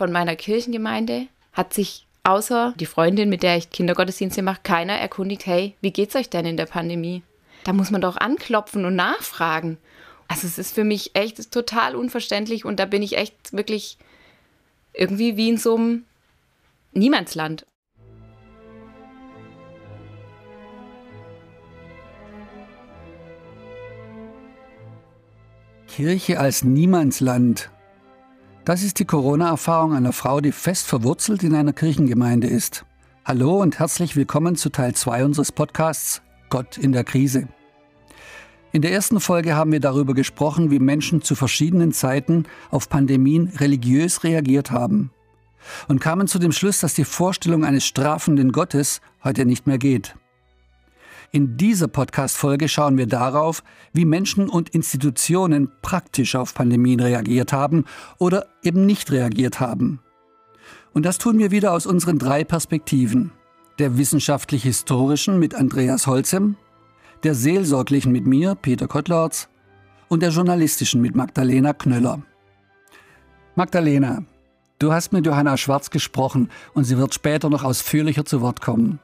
von meiner Kirchengemeinde hat sich außer die Freundin, mit der ich Kindergottesdienste mache, keiner erkundigt, hey, wie geht's euch denn in der Pandemie? Da muss man doch anklopfen und nachfragen. Also es ist für mich echt total unverständlich und da bin ich echt wirklich irgendwie wie in so einem Niemandsland. Kirche als Niemandsland. Das ist die Corona-Erfahrung einer Frau, die fest verwurzelt in einer Kirchengemeinde ist. Hallo und herzlich willkommen zu Teil 2 unseres Podcasts Gott in der Krise. In der ersten Folge haben wir darüber gesprochen, wie Menschen zu verschiedenen Zeiten auf Pandemien religiös reagiert haben und kamen zu dem Schluss, dass die Vorstellung eines strafenden Gottes heute nicht mehr geht. In dieser Podcast-Folge schauen wir darauf, wie Menschen und Institutionen praktisch auf Pandemien reagiert haben oder eben nicht reagiert haben. Und das tun wir wieder aus unseren drei Perspektiven. Der wissenschaftlich-historischen mit Andreas Holzem, der seelsorglichen mit mir, Peter Kottlorz, und der journalistischen mit Magdalena Knöller. Magdalena, du hast mit Johanna Schwarz gesprochen und sie wird später noch ausführlicher zu Wort kommen.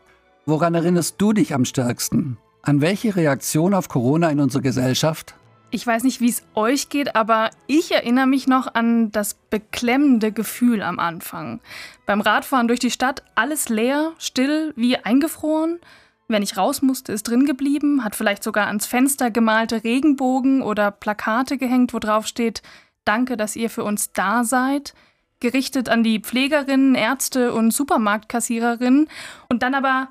Woran erinnerst du dich am stärksten? An welche Reaktion auf Corona in unserer Gesellschaft? Ich weiß nicht, wie es euch geht, aber ich erinnere mich noch an das beklemmende Gefühl am Anfang. Beim Radfahren durch die Stadt alles leer, still, wie eingefroren. Wer nicht raus musste, ist drin geblieben, hat vielleicht sogar ans Fenster gemalte Regenbogen oder Plakate gehängt, wo drauf steht, Danke, dass ihr für uns da seid gerichtet an die Pflegerinnen, Ärzte und Supermarktkassiererinnen und dann aber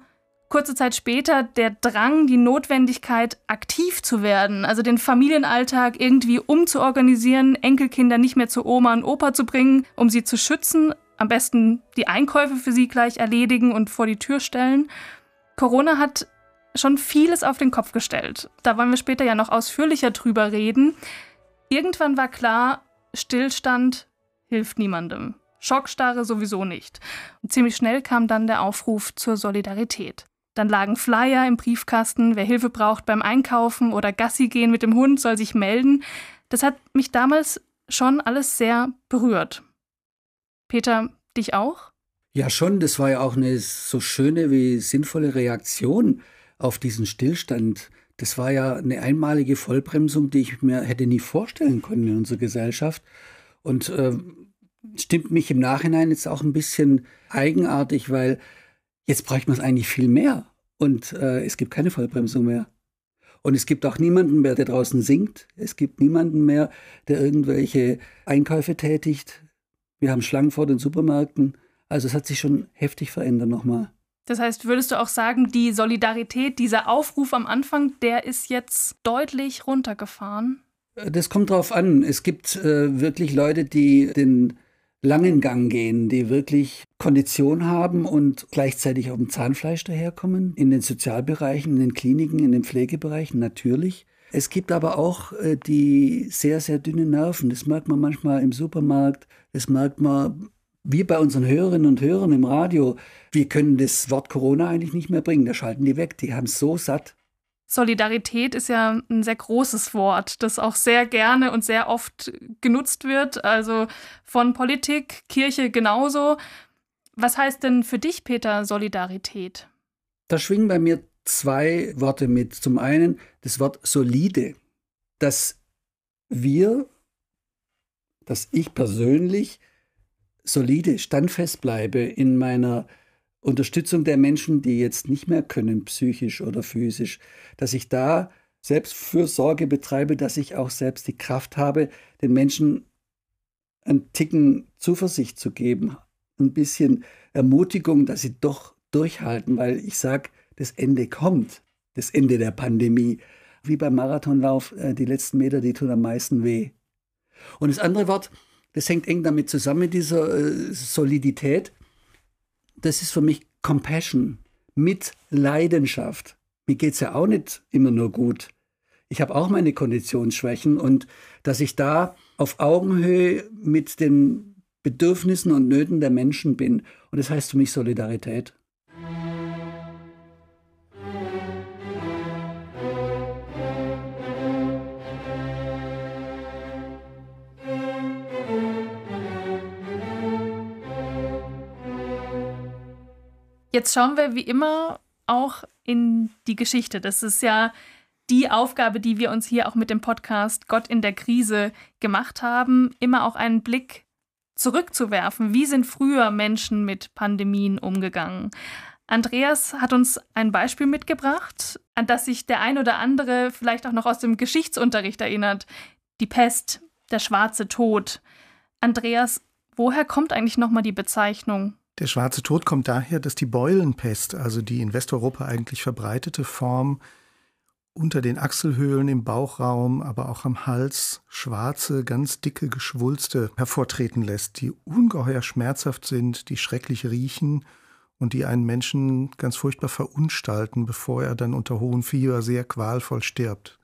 kurze Zeit später der Drang, die Notwendigkeit, aktiv zu werden, also den Familienalltag irgendwie umzuorganisieren, Enkelkinder nicht mehr zu Oma und Opa zu bringen, um sie zu schützen, am besten die Einkäufe für sie gleich erledigen und vor die Tür stellen. Corona hat schon vieles auf den Kopf gestellt. Da wollen wir später ja noch ausführlicher drüber reden. Irgendwann war klar, Stillstand hilft niemandem. Schockstarre sowieso nicht. Und ziemlich schnell kam dann der Aufruf zur Solidarität. Dann lagen Flyer im Briefkasten, wer Hilfe braucht beim Einkaufen oder Gassi gehen mit dem Hund, soll sich melden. Das hat mich damals schon alles sehr berührt. Peter, dich auch? Ja, schon. Das war ja auch eine so schöne wie sinnvolle Reaktion auf diesen Stillstand. Das war ja eine einmalige Vollbremsung, die ich mir hätte nie vorstellen können in unserer Gesellschaft. Und äh, stimmt mich im Nachhinein jetzt auch ein bisschen eigenartig, weil Jetzt bräuchte man es eigentlich viel mehr. Und äh, es gibt keine Vollbremsung mehr. Und es gibt auch niemanden mehr, der draußen singt. Es gibt niemanden mehr, der irgendwelche Einkäufe tätigt. Wir haben Schlangen vor den Supermärkten. Also es hat sich schon heftig verändert nochmal. Das heißt, würdest du auch sagen, die Solidarität, dieser Aufruf am Anfang, der ist jetzt deutlich runtergefahren? Das kommt drauf an. Es gibt äh, wirklich Leute, die den langen Gang gehen, die wirklich Kondition haben und gleichzeitig auf dem Zahnfleisch daherkommen, in den Sozialbereichen, in den Kliniken, in den Pflegebereichen natürlich. Es gibt aber auch äh, die sehr, sehr dünnen Nerven. Das merkt man manchmal im Supermarkt, das merkt man wie bei unseren Hörerinnen und Hörern im Radio. Wir können das Wort Corona eigentlich nicht mehr bringen, da schalten die weg. Die haben so satt. Solidarität ist ja ein sehr großes Wort, das auch sehr gerne und sehr oft genutzt wird, also von Politik, Kirche genauso. Was heißt denn für dich, Peter, Solidarität? Da schwingen bei mir zwei Worte mit. Zum einen das Wort solide, dass wir, dass ich persönlich solide, standfest bleibe in meiner Unterstützung der Menschen, die jetzt nicht mehr können, psychisch oder physisch, dass ich da Selbstfürsorge betreibe, dass ich auch selbst die Kraft habe, den Menschen einen Ticken Zuversicht zu geben, ein bisschen Ermutigung, dass sie doch durchhalten, weil ich sage, das Ende kommt, das Ende der Pandemie. Wie beim Marathonlauf, äh, die letzten Meter, die tun am meisten weh. Und das andere Wort, das hängt eng damit zusammen, dieser äh, Solidität das ist für mich Compassion mit Leidenschaft. Mir geht es ja auch nicht immer nur gut. Ich habe auch meine Konditionsschwächen und dass ich da auf Augenhöhe mit den Bedürfnissen und Nöten der Menschen bin. Und das heißt für mich Solidarität. Jetzt schauen wir wie immer auch in die Geschichte. Das ist ja die Aufgabe, die wir uns hier auch mit dem Podcast Gott in der Krise gemacht haben, immer auch einen Blick zurückzuwerfen. Wie sind früher Menschen mit Pandemien umgegangen? Andreas hat uns ein Beispiel mitgebracht, an das sich der ein oder andere vielleicht auch noch aus dem Geschichtsunterricht erinnert. Die Pest, der schwarze Tod. Andreas, woher kommt eigentlich nochmal die Bezeichnung? Der schwarze Tod kommt daher, dass die Beulenpest, also die in Westeuropa eigentlich verbreitete Form, unter den Achselhöhlen im Bauchraum, aber auch am Hals schwarze, ganz dicke Geschwulste hervortreten lässt, die ungeheuer schmerzhaft sind, die schrecklich riechen und die einen Menschen ganz furchtbar verunstalten, bevor er dann unter hohem Fieber sehr qualvoll stirbt.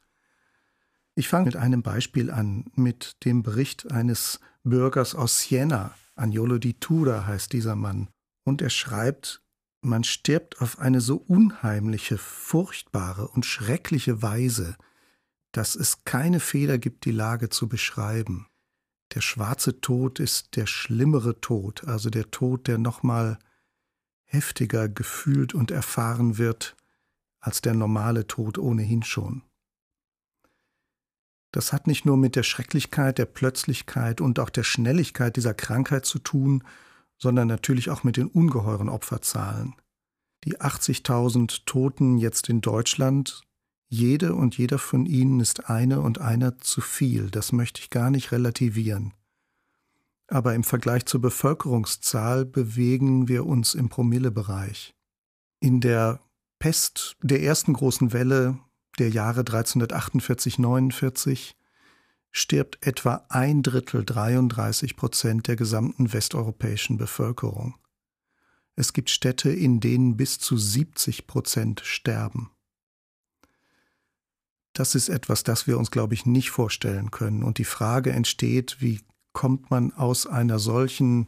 Ich fange mit einem Beispiel an, mit dem Bericht eines Bürgers aus Siena. Agnolo di Tura heißt dieser Mann. Und er schreibt, man stirbt auf eine so unheimliche, furchtbare und schreckliche Weise, dass es keine Fehler gibt, die Lage zu beschreiben. Der schwarze Tod ist der schlimmere Tod, also der Tod, der nochmal heftiger gefühlt und erfahren wird als der normale Tod ohnehin schon. Das hat nicht nur mit der Schrecklichkeit, der Plötzlichkeit und auch der Schnelligkeit dieser Krankheit zu tun, sondern natürlich auch mit den ungeheuren Opferzahlen. Die 80.000 Toten jetzt in Deutschland, jede und jeder von ihnen ist eine und einer zu viel, das möchte ich gar nicht relativieren. Aber im Vergleich zur Bevölkerungszahl bewegen wir uns im Promillebereich. In der Pest der ersten großen Welle der Jahre 1348-49 stirbt etwa ein Drittel, 33 Prozent der gesamten westeuropäischen Bevölkerung. Es gibt Städte, in denen bis zu 70 Prozent sterben. Das ist etwas, das wir uns, glaube ich, nicht vorstellen können. Und die Frage entsteht, wie kommt man aus einer solchen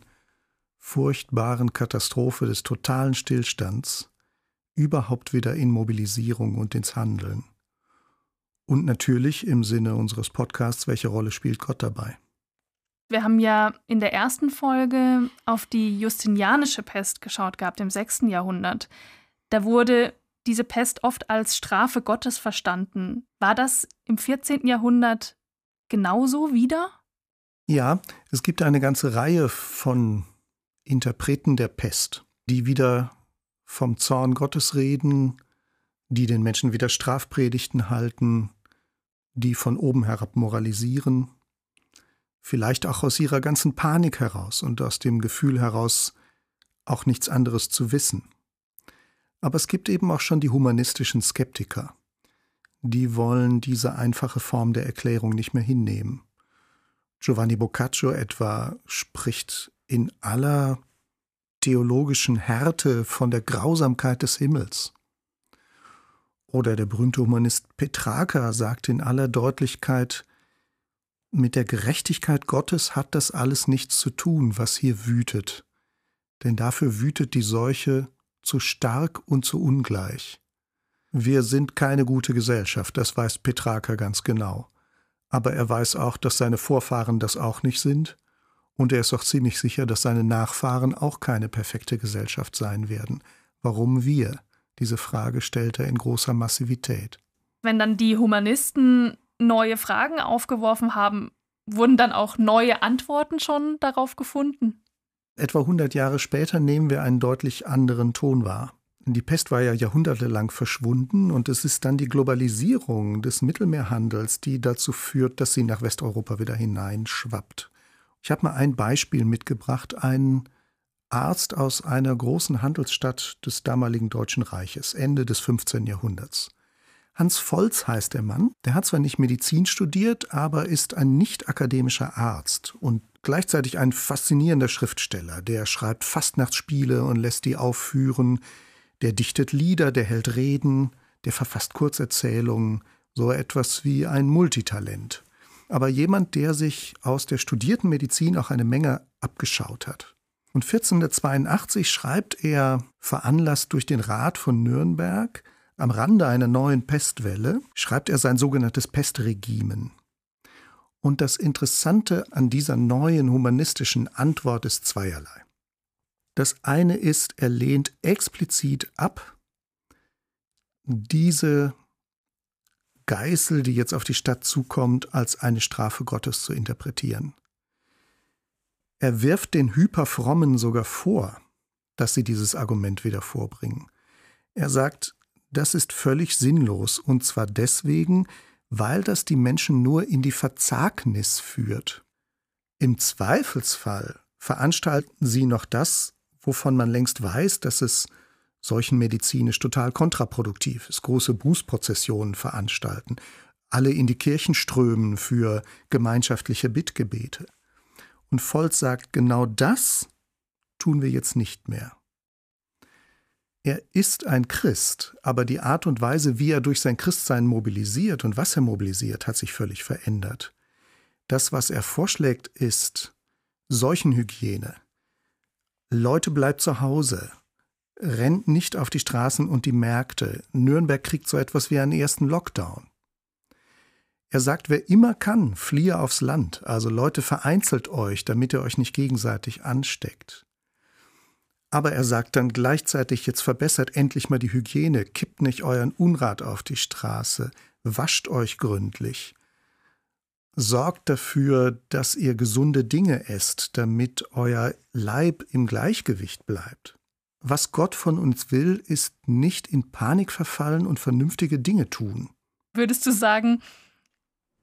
furchtbaren Katastrophe des totalen Stillstands überhaupt wieder in Mobilisierung und ins Handeln? Und natürlich im Sinne unseres Podcasts, welche Rolle spielt Gott dabei? Wir haben ja in der ersten Folge auf die Justinianische Pest geschaut gehabt, im 6. Jahrhundert. Da wurde diese Pest oft als Strafe Gottes verstanden. War das im 14. Jahrhundert genauso wieder? Ja, es gibt eine ganze Reihe von Interpreten der Pest, die wieder vom Zorn Gottes reden, die den Menschen wieder Strafpredigten halten, die von oben herab moralisieren, vielleicht auch aus ihrer ganzen Panik heraus und aus dem Gefühl heraus, auch nichts anderes zu wissen. Aber es gibt eben auch schon die humanistischen Skeptiker, die wollen diese einfache Form der Erklärung nicht mehr hinnehmen. Giovanni Boccaccio etwa spricht in aller theologischen Härte von der Grausamkeit des Himmels. Oder der berühmte Humanist Petrarca sagt in aller Deutlichkeit, mit der Gerechtigkeit Gottes hat das alles nichts zu tun, was hier wütet, denn dafür wütet die Seuche zu stark und zu ungleich. Wir sind keine gute Gesellschaft, das weiß Petrarca ganz genau. Aber er weiß auch, dass seine Vorfahren das auch nicht sind, und er ist auch ziemlich sicher, dass seine Nachfahren auch keine perfekte Gesellschaft sein werden. Warum wir? Diese Frage stellt er in großer Massivität. Wenn dann die Humanisten neue Fragen aufgeworfen haben, wurden dann auch neue Antworten schon darauf gefunden? Etwa 100 Jahre später nehmen wir einen deutlich anderen Ton wahr. Die Pest war ja jahrhundertelang verschwunden und es ist dann die Globalisierung des Mittelmeerhandels, die dazu führt, dass sie nach Westeuropa wieder hineinschwappt. Ich habe mal ein Beispiel mitgebracht, ein Arzt aus einer großen Handelsstadt des damaligen Deutschen Reiches, Ende des 15. Jahrhunderts. Hans Volz heißt der Mann. Der hat zwar nicht Medizin studiert, aber ist ein nicht akademischer Arzt und gleichzeitig ein faszinierender Schriftsteller. Der schreibt Fastnachtsspiele und lässt die aufführen. Der dichtet Lieder, der hält Reden, der verfasst Kurzerzählungen, so etwas wie ein Multitalent. Aber jemand, der sich aus der studierten Medizin auch eine Menge abgeschaut hat. Und 1482 schreibt er, veranlasst durch den Rat von Nürnberg, am Rande einer neuen Pestwelle, schreibt er sein sogenanntes Pestregimen. Und das Interessante an dieser neuen humanistischen Antwort ist zweierlei. Das eine ist, er lehnt explizit ab, diese Geißel, die jetzt auf die Stadt zukommt, als eine Strafe Gottes zu interpretieren. Er wirft den Hyperfrommen sogar vor, dass sie dieses Argument wieder vorbringen. Er sagt, das ist völlig sinnlos, und zwar deswegen, weil das die Menschen nur in die Verzagnis führt. Im Zweifelsfall veranstalten sie noch das, wovon man längst weiß, dass es solchen medizinisch total kontraproduktiv ist, große Bußprozessionen veranstalten, alle in die Kirchen strömen für gemeinschaftliche Bittgebete. Und Volz sagt, genau das tun wir jetzt nicht mehr. Er ist ein Christ, aber die Art und Weise, wie er durch sein Christsein mobilisiert und was er mobilisiert, hat sich völlig verändert. Das, was er vorschlägt, ist Seuchenhygiene. Leute bleibt zu Hause, rennt nicht auf die Straßen und die Märkte. Nürnberg kriegt so etwas wie einen ersten Lockdown. Er sagt, wer immer kann, fliehe aufs Land. Also Leute, vereinzelt euch, damit ihr euch nicht gegenseitig ansteckt. Aber er sagt dann gleichzeitig, jetzt verbessert endlich mal die Hygiene, kippt nicht euren Unrat auf die Straße, wascht euch gründlich. Sorgt dafür, dass ihr gesunde Dinge esst, damit euer Leib im Gleichgewicht bleibt. Was Gott von uns will, ist nicht in Panik verfallen und vernünftige Dinge tun. Würdest du sagen,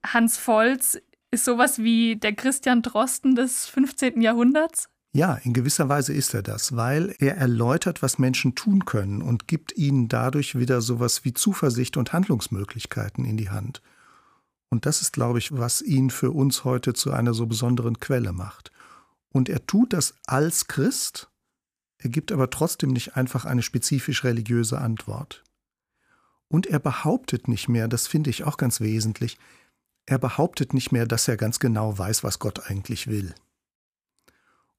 Hans Volz ist sowas wie der Christian Drosten des 15. Jahrhunderts? Ja, in gewisser Weise ist er das, weil er erläutert, was Menschen tun können und gibt ihnen dadurch wieder sowas wie Zuversicht und Handlungsmöglichkeiten in die Hand. Und das ist, glaube ich, was ihn für uns heute zu einer so besonderen Quelle macht. Und er tut das als Christ, er gibt aber trotzdem nicht einfach eine spezifisch religiöse Antwort. Und er behauptet nicht mehr, das finde ich auch ganz wesentlich, er behauptet nicht mehr, dass er ganz genau weiß, was Gott eigentlich will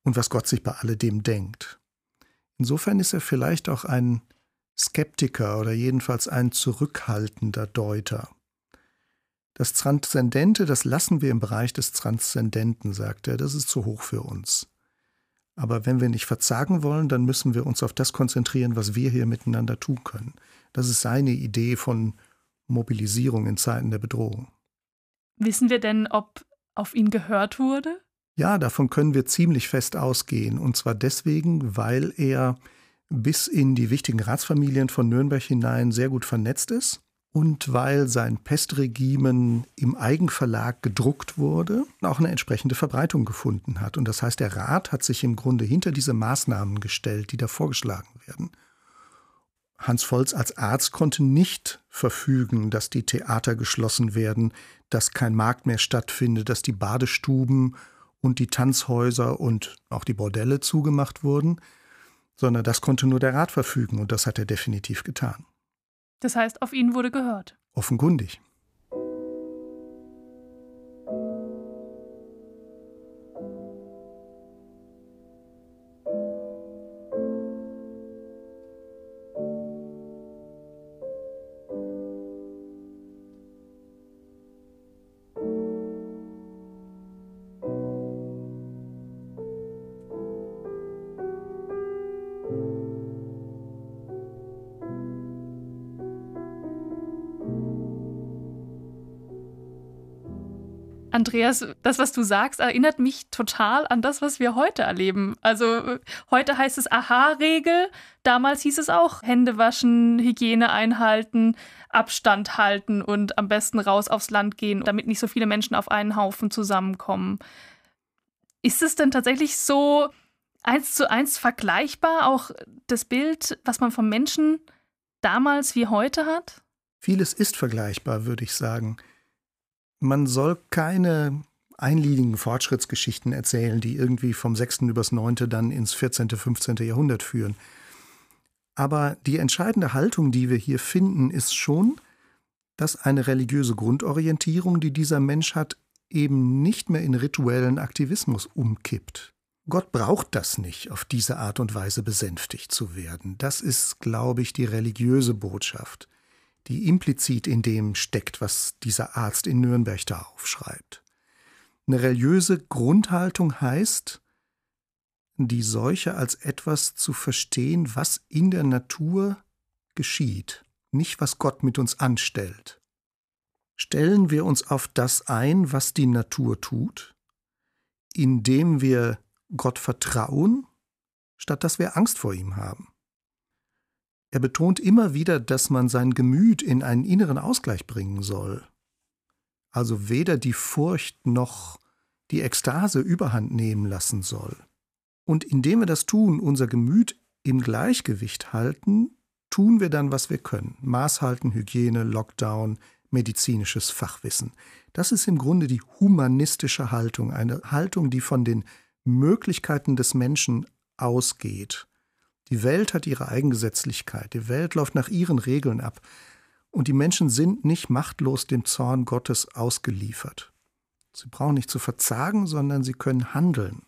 und was Gott sich bei alledem denkt. Insofern ist er vielleicht auch ein Skeptiker oder jedenfalls ein zurückhaltender Deuter. Das Transzendente, das lassen wir im Bereich des Transzendenten, sagt er, das ist zu hoch für uns. Aber wenn wir nicht verzagen wollen, dann müssen wir uns auf das konzentrieren, was wir hier miteinander tun können. Das ist seine Idee von Mobilisierung in Zeiten der Bedrohung. Wissen wir denn, ob auf ihn gehört wurde? Ja, davon können wir ziemlich fest ausgehen. Und zwar deswegen, weil er bis in die wichtigen Ratsfamilien von Nürnberg hinein sehr gut vernetzt ist und weil sein Pestregimen im Eigenverlag gedruckt wurde, auch eine entsprechende Verbreitung gefunden hat. Und das heißt, der Rat hat sich im Grunde hinter diese Maßnahmen gestellt, die da vorgeschlagen werden. Hans Volz als Arzt konnte nicht verfügen, dass die Theater geschlossen werden, dass kein Markt mehr stattfindet, dass die Badestuben und die Tanzhäuser und auch die Bordelle zugemacht wurden, sondern das konnte nur der Rat verfügen und das hat er definitiv getan. Das heißt, auf ihn wurde gehört. Offenkundig. Andreas, das, was du sagst, erinnert mich total an das, was wir heute erleben. Also heute heißt es Aha-Regel, damals hieß es auch Hände waschen, Hygiene einhalten, Abstand halten und am besten raus aufs Land gehen, damit nicht so viele Menschen auf einen Haufen zusammenkommen. Ist es denn tatsächlich so eins zu eins vergleichbar, auch das Bild, was man vom Menschen damals wie heute hat? Vieles ist vergleichbar, würde ich sagen. Man soll keine einliedigen Fortschrittsgeschichten erzählen, die irgendwie vom 6. übers 9. dann ins 14., 15. Jahrhundert führen. Aber die entscheidende Haltung, die wir hier finden, ist schon, dass eine religiöse Grundorientierung, die dieser Mensch hat, eben nicht mehr in rituellen Aktivismus umkippt. Gott braucht das nicht, auf diese Art und Weise besänftigt zu werden. Das ist, glaube ich, die religiöse Botschaft die implizit in dem steckt, was dieser Arzt in Nürnberg da aufschreibt. Eine religiöse Grundhaltung heißt, die Seuche als etwas zu verstehen, was in der Natur geschieht, nicht was Gott mit uns anstellt. Stellen wir uns auf das ein, was die Natur tut, indem wir Gott vertrauen, statt dass wir Angst vor ihm haben. Er betont immer wieder, dass man sein Gemüt in einen inneren Ausgleich bringen soll. Also weder die Furcht noch die Ekstase überhand nehmen lassen soll. Und indem wir das tun, unser Gemüt im Gleichgewicht halten, tun wir dann, was wir können. Maß halten, Hygiene, Lockdown, medizinisches Fachwissen. Das ist im Grunde die humanistische Haltung, eine Haltung, die von den Möglichkeiten des Menschen ausgeht. Die Welt hat ihre Eigengesetzlichkeit, die Welt läuft nach ihren Regeln ab, und die Menschen sind nicht machtlos dem Zorn Gottes ausgeliefert. Sie brauchen nicht zu verzagen, sondern sie können handeln.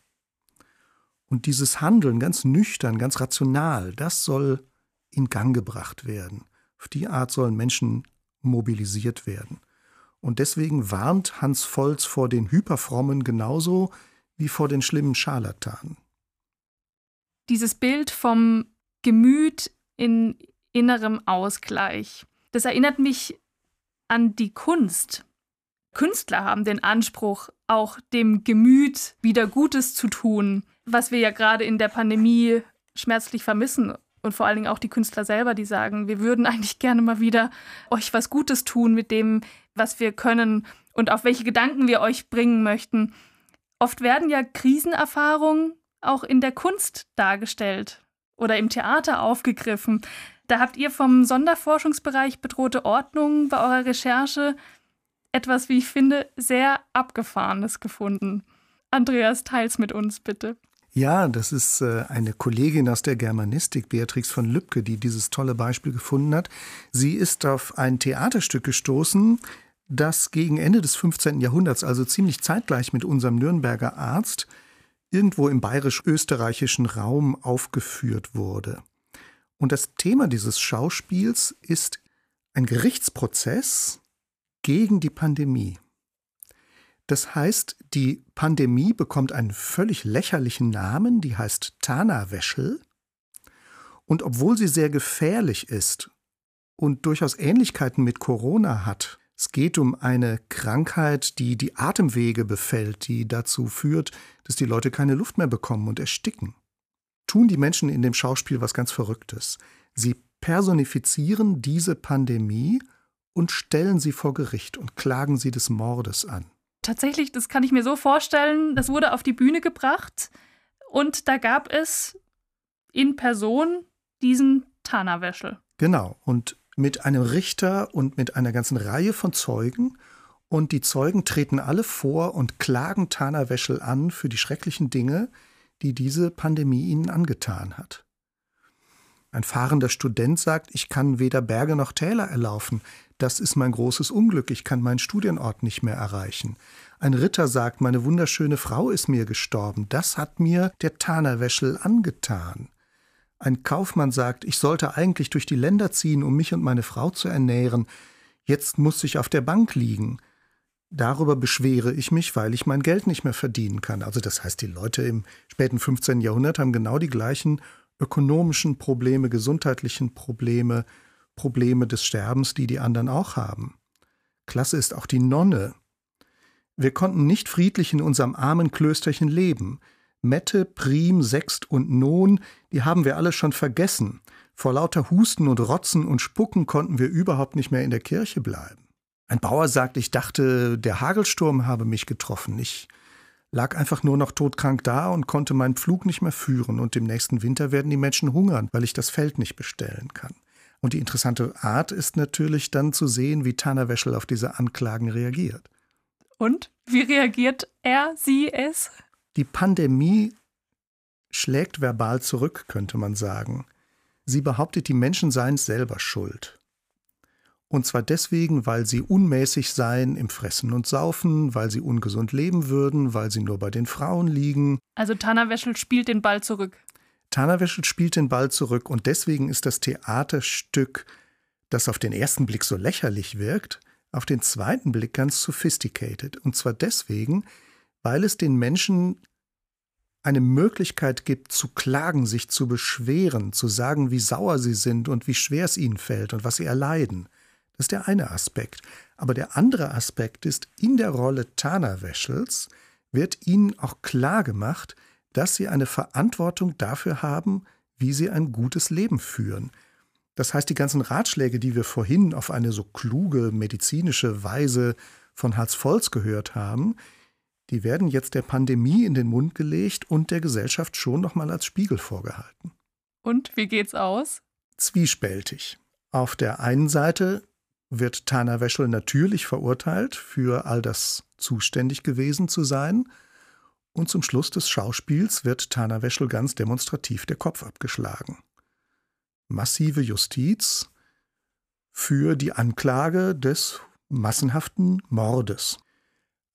Und dieses Handeln ganz nüchtern, ganz rational, das soll in Gang gebracht werden. Auf die Art sollen Menschen mobilisiert werden. Und deswegen warnt Hans Volz vor den Hyperfrommen genauso wie vor den schlimmen Scharlatanen. Dieses Bild vom Gemüt in innerem Ausgleich, das erinnert mich an die Kunst. Künstler haben den Anspruch, auch dem Gemüt wieder Gutes zu tun, was wir ja gerade in der Pandemie schmerzlich vermissen. Und vor allen Dingen auch die Künstler selber, die sagen, wir würden eigentlich gerne mal wieder euch was Gutes tun mit dem, was wir können und auf welche Gedanken wir euch bringen möchten. Oft werden ja Krisenerfahrungen auch in der Kunst dargestellt oder im Theater aufgegriffen. Da habt ihr vom Sonderforschungsbereich bedrohte Ordnung bei eurer Recherche etwas, wie ich finde, sehr abgefahrenes gefunden. Andreas, teils mit uns bitte. Ja, das ist äh, eine Kollegin aus der Germanistik, Beatrix von Lübcke, die dieses tolle Beispiel gefunden hat. Sie ist auf ein Theaterstück gestoßen, das gegen Ende des 15. Jahrhunderts, also ziemlich zeitgleich mit unserem Nürnberger Arzt, irgendwo im bayerisch-österreichischen Raum aufgeführt wurde. Und das Thema dieses Schauspiels ist ein Gerichtsprozess gegen die Pandemie. Das heißt, die Pandemie bekommt einen völlig lächerlichen Namen, die heißt Tana-Wäschel. Und obwohl sie sehr gefährlich ist und durchaus Ähnlichkeiten mit Corona hat, es geht um eine Krankheit, die die Atemwege befällt, die dazu führt, dass die Leute keine Luft mehr bekommen und ersticken. Tun die Menschen in dem Schauspiel was ganz Verrücktes. Sie personifizieren diese Pandemie und stellen sie vor Gericht und klagen sie des Mordes an. Tatsächlich, das kann ich mir so vorstellen, das wurde auf die Bühne gebracht und da gab es in Person diesen Tana-Wäschel. Genau, und mit einem Richter und mit einer ganzen Reihe von Zeugen. Und die Zeugen treten alle vor und klagen Tana Wäschel an für die schrecklichen Dinge, die diese Pandemie ihnen angetan hat. Ein fahrender Student sagt, ich kann weder Berge noch Täler erlaufen. Das ist mein großes Unglück. Ich kann meinen Studienort nicht mehr erreichen. Ein Ritter sagt, meine wunderschöne Frau ist mir gestorben. Das hat mir der Tanerwäschel angetan. Ein Kaufmann sagt, ich sollte eigentlich durch die Länder ziehen, um mich und meine Frau zu ernähren. Jetzt muss ich auf der Bank liegen. Darüber beschwere ich mich, weil ich mein Geld nicht mehr verdienen kann. Also das heißt, die Leute im späten 15. Jahrhundert haben genau die gleichen ökonomischen Probleme, gesundheitlichen Probleme, Probleme des Sterbens, die die anderen auch haben. Klasse ist auch die Nonne. Wir konnten nicht friedlich in unserem armen Klösterchen leben. Mette, Prim, Sext und Non, die haben wir alle schon vergessen. Vor lauter Husten und Rotzen und Spucken konnten wir überhaupt nicht mehr in der Kirche bleiben. Ein Bauer sagt, ich dachte, der Hagelsturm habe mich getroffen. Ich lag einfach nur noch todkrank da und konnte meinen Pflug nicht mehr führen, und im nächsten Winter werden die Menschen hungern, weil ich das Feld nicht bestellen kann. Und die interessante Art ist natürlich dann zu sehen, wie Tana Wäschel auf diese Anklagen reagiert. Und wie reagiert er, sie, es? Die Pandemie schlägt verbal zurück, könnte man sagen. Sie behauptet, die Menschen seien selber schuld. Und zwar deswegen, weil sie unmäßig seien im Fressen und Saufen, weil sie ungesund leben würden, weil sie nur bei den Frauen liegen. Also Tana Wäschel spielt den Ball zurück. Tana Wäschel spielt den Ball zurück und deswegen ist das Theaterstück, das auf den ersten Blick so lächerlich wirkt, auf den zweiten Blick ganz sophisticated. Und zwar deswegen, weil es den Menschen eine Möglichkeit gibt, zu klagen, sich zu beschweren, zu sagen, wie sauer sie sind und wie schwer es ihnen fällt und was sie erleiden. Das ist der eine Aspekt. Aber der andere Aspekt ist, in der Rolle Tana Weschels wird ihnen auch klar gemacht, dass sie eine Verantwortung dafür haben, wie sie ein gutes Leben führen. Das heißt, die ganzen Ratschläge, die wir vorhin auf eine so kluge medizinische Weise von Hans Volz gehört haben, die werden jetzt der Pandemie in den Mund gelegt und der Gesellschaft schon nochmal als Spiegel vorgehalten. Und wie geht's aus? Zwiespältig. Auf der einen Seite wird Tana Weschel natürlich verurteilt, für all das zuständig gewesen zu sein. Und zum Schluss des Schauspiels wird Tana Weschel ganz demonstrativ der Kopf abgeschlagen. Massive Justiz für die Anklage des massenhaften Mordes.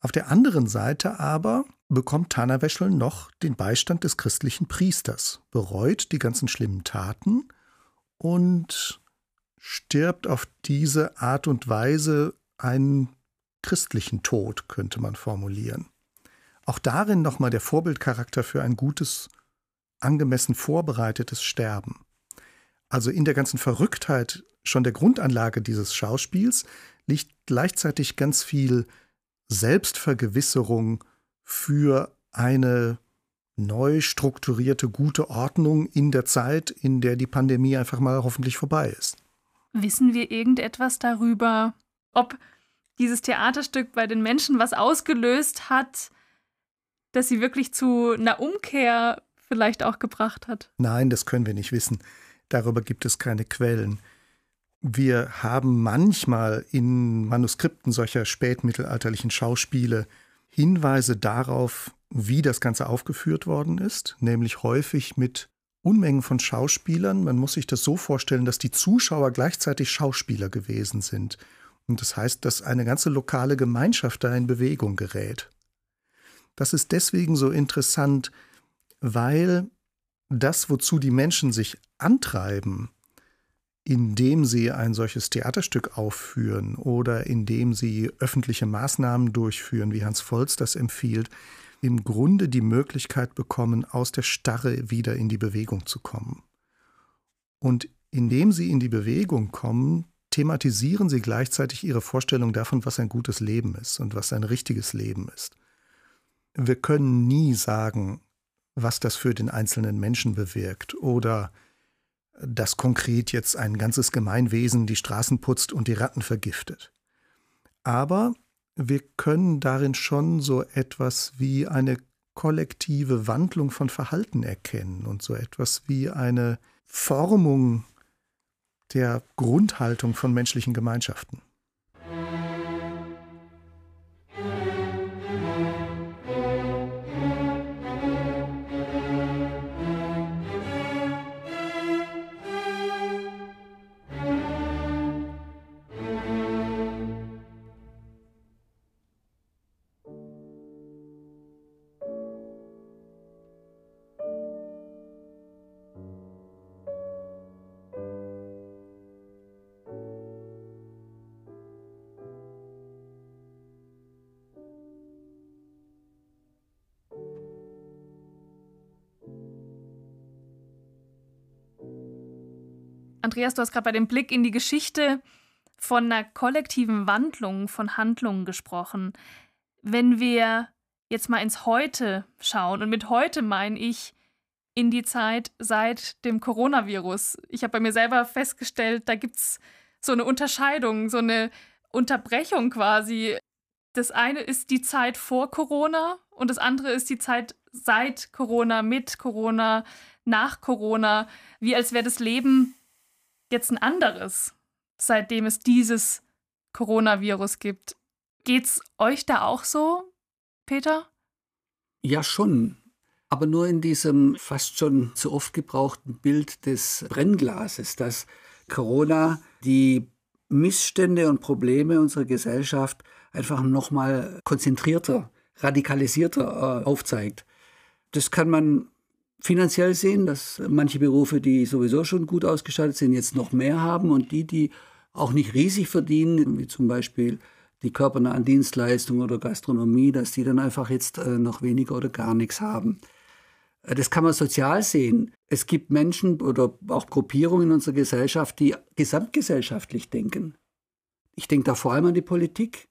Auf der anderen Seite aber bekommt Tana Weschel noch den Beistand des christlichen Priesters, bereut die ganzen schlimmen Taten und stirbt auf diese Art und Weise einen christlichen Tod, könnte man formulieren. Auch darin nochmal der Vorbildcharakter für ein gutes, angemessen vorbereitetes Sterben. Also in der ganzen Verrücktheit schon der Grundanlage dieses Schauspiels liegt gleichzeitig ganz viel Selbstvergewisserung für eine neu strukturierte, gute Ordnung in der Zeit, in der die Pandemie einfach mal hoffentlich vorbei ist. Wissen wir irgendetwas darüber, ob dieses Theaterstück bei den Menschen was ausgelöst hat, dass sie wirklich zu einer Umkehr vielleicht auch gebracht hat? Nein, das können wir nicht wissen. Darüber gibt es keine Quellen. Wir haben manchmal in Manuskripten solcher spätmittelalterlichen Schauspiele Hinweise darauf, wie das Ganze aufgeführt worden ist, nämlich häufig mit Unmengen von Schauspielern. Man muss sich das so vorstellen, dass die Zuschauer gleichzeitig Schauspieler gewesen sind. Und das heißt, dass eine ganze lokale Gemeinschaft da in Bewegung gerät. Das ist deswegen so interessant, weil das, wozu die Menschen sich antreiben, indem sie ein solches Theaterstück aufführen oder indem sie öffentliche Maßnahmen durchführen, wie Hans Volz das empfiehlt, im Grunde die Möglichkeit bekommen, aus der Starre wieder in die Bewegung zu kommen. Und indem sie in die Bewegung kommen, thematisieren sie gleichzeitig ihre Vorstellung davon, was ein gutes Leben ist und was ein richtiges Leben ist. Wir können nie sagen, was das für den einzelnen Menschen bewirkt oder dass konkret jetzt ein ganzes Gemeinwesen die Straßen putzt und die Ratten vergiftet. Aber wir können darin schon so etwas wie eine kollektive Wandlung von Verhalten erkennen und so etwas wie eine Formung der Grundhaltung von menschlichen Gemeinschaften. Andreas, du hast gerade bei dem Blick in die Geschichte von einer kollektiven Wandlung von Handlungen gesprochen. Wenn wir jetzt mal ins Heute schauen, und mit heute meine ich in die Zeit seit dem Coronavirus. Ich habe bei mir selber festgestellt, da gibt es so eine Unterscheidung, so eine Unterbrechung quasi. Das eine ist die Zeit vor Corona und das andere ist die Zeit seit Corona, mit Corona, nach Corona, wie als wäre das Leben jetzt ein anderes, seitdem es dieses Coronavirus gibt. Geht's euch da auch so, Peter? Ja, schon. Aber nur in diesem fast schon zu oft gebrauchten Bild des Brennglases, dass Corona die Missstände und Probleme unserer Gesellschaft einfach nochmal konzentrierter, radikalisierter äh, aufzeigt. Das kann man finanziell sehen, dass manche Berufe, die sowieso schon gut ausgestattet sind, jetzt noch mehr haben und die, die auch nicht riesig verdienen, wie zum Beispiel die körpernahen Dienstleistungen oder Gastronomie, dass die dann einfach jetzt äh, noch weniger oder gar nichts haben. Äh, das kann man sozial sehen. Es gibt Menschen oder auch Gruppierungen in unserer Gesellschaft, die gesamtgesellschaftlich denken. Ich denke da vor allem an die Politik.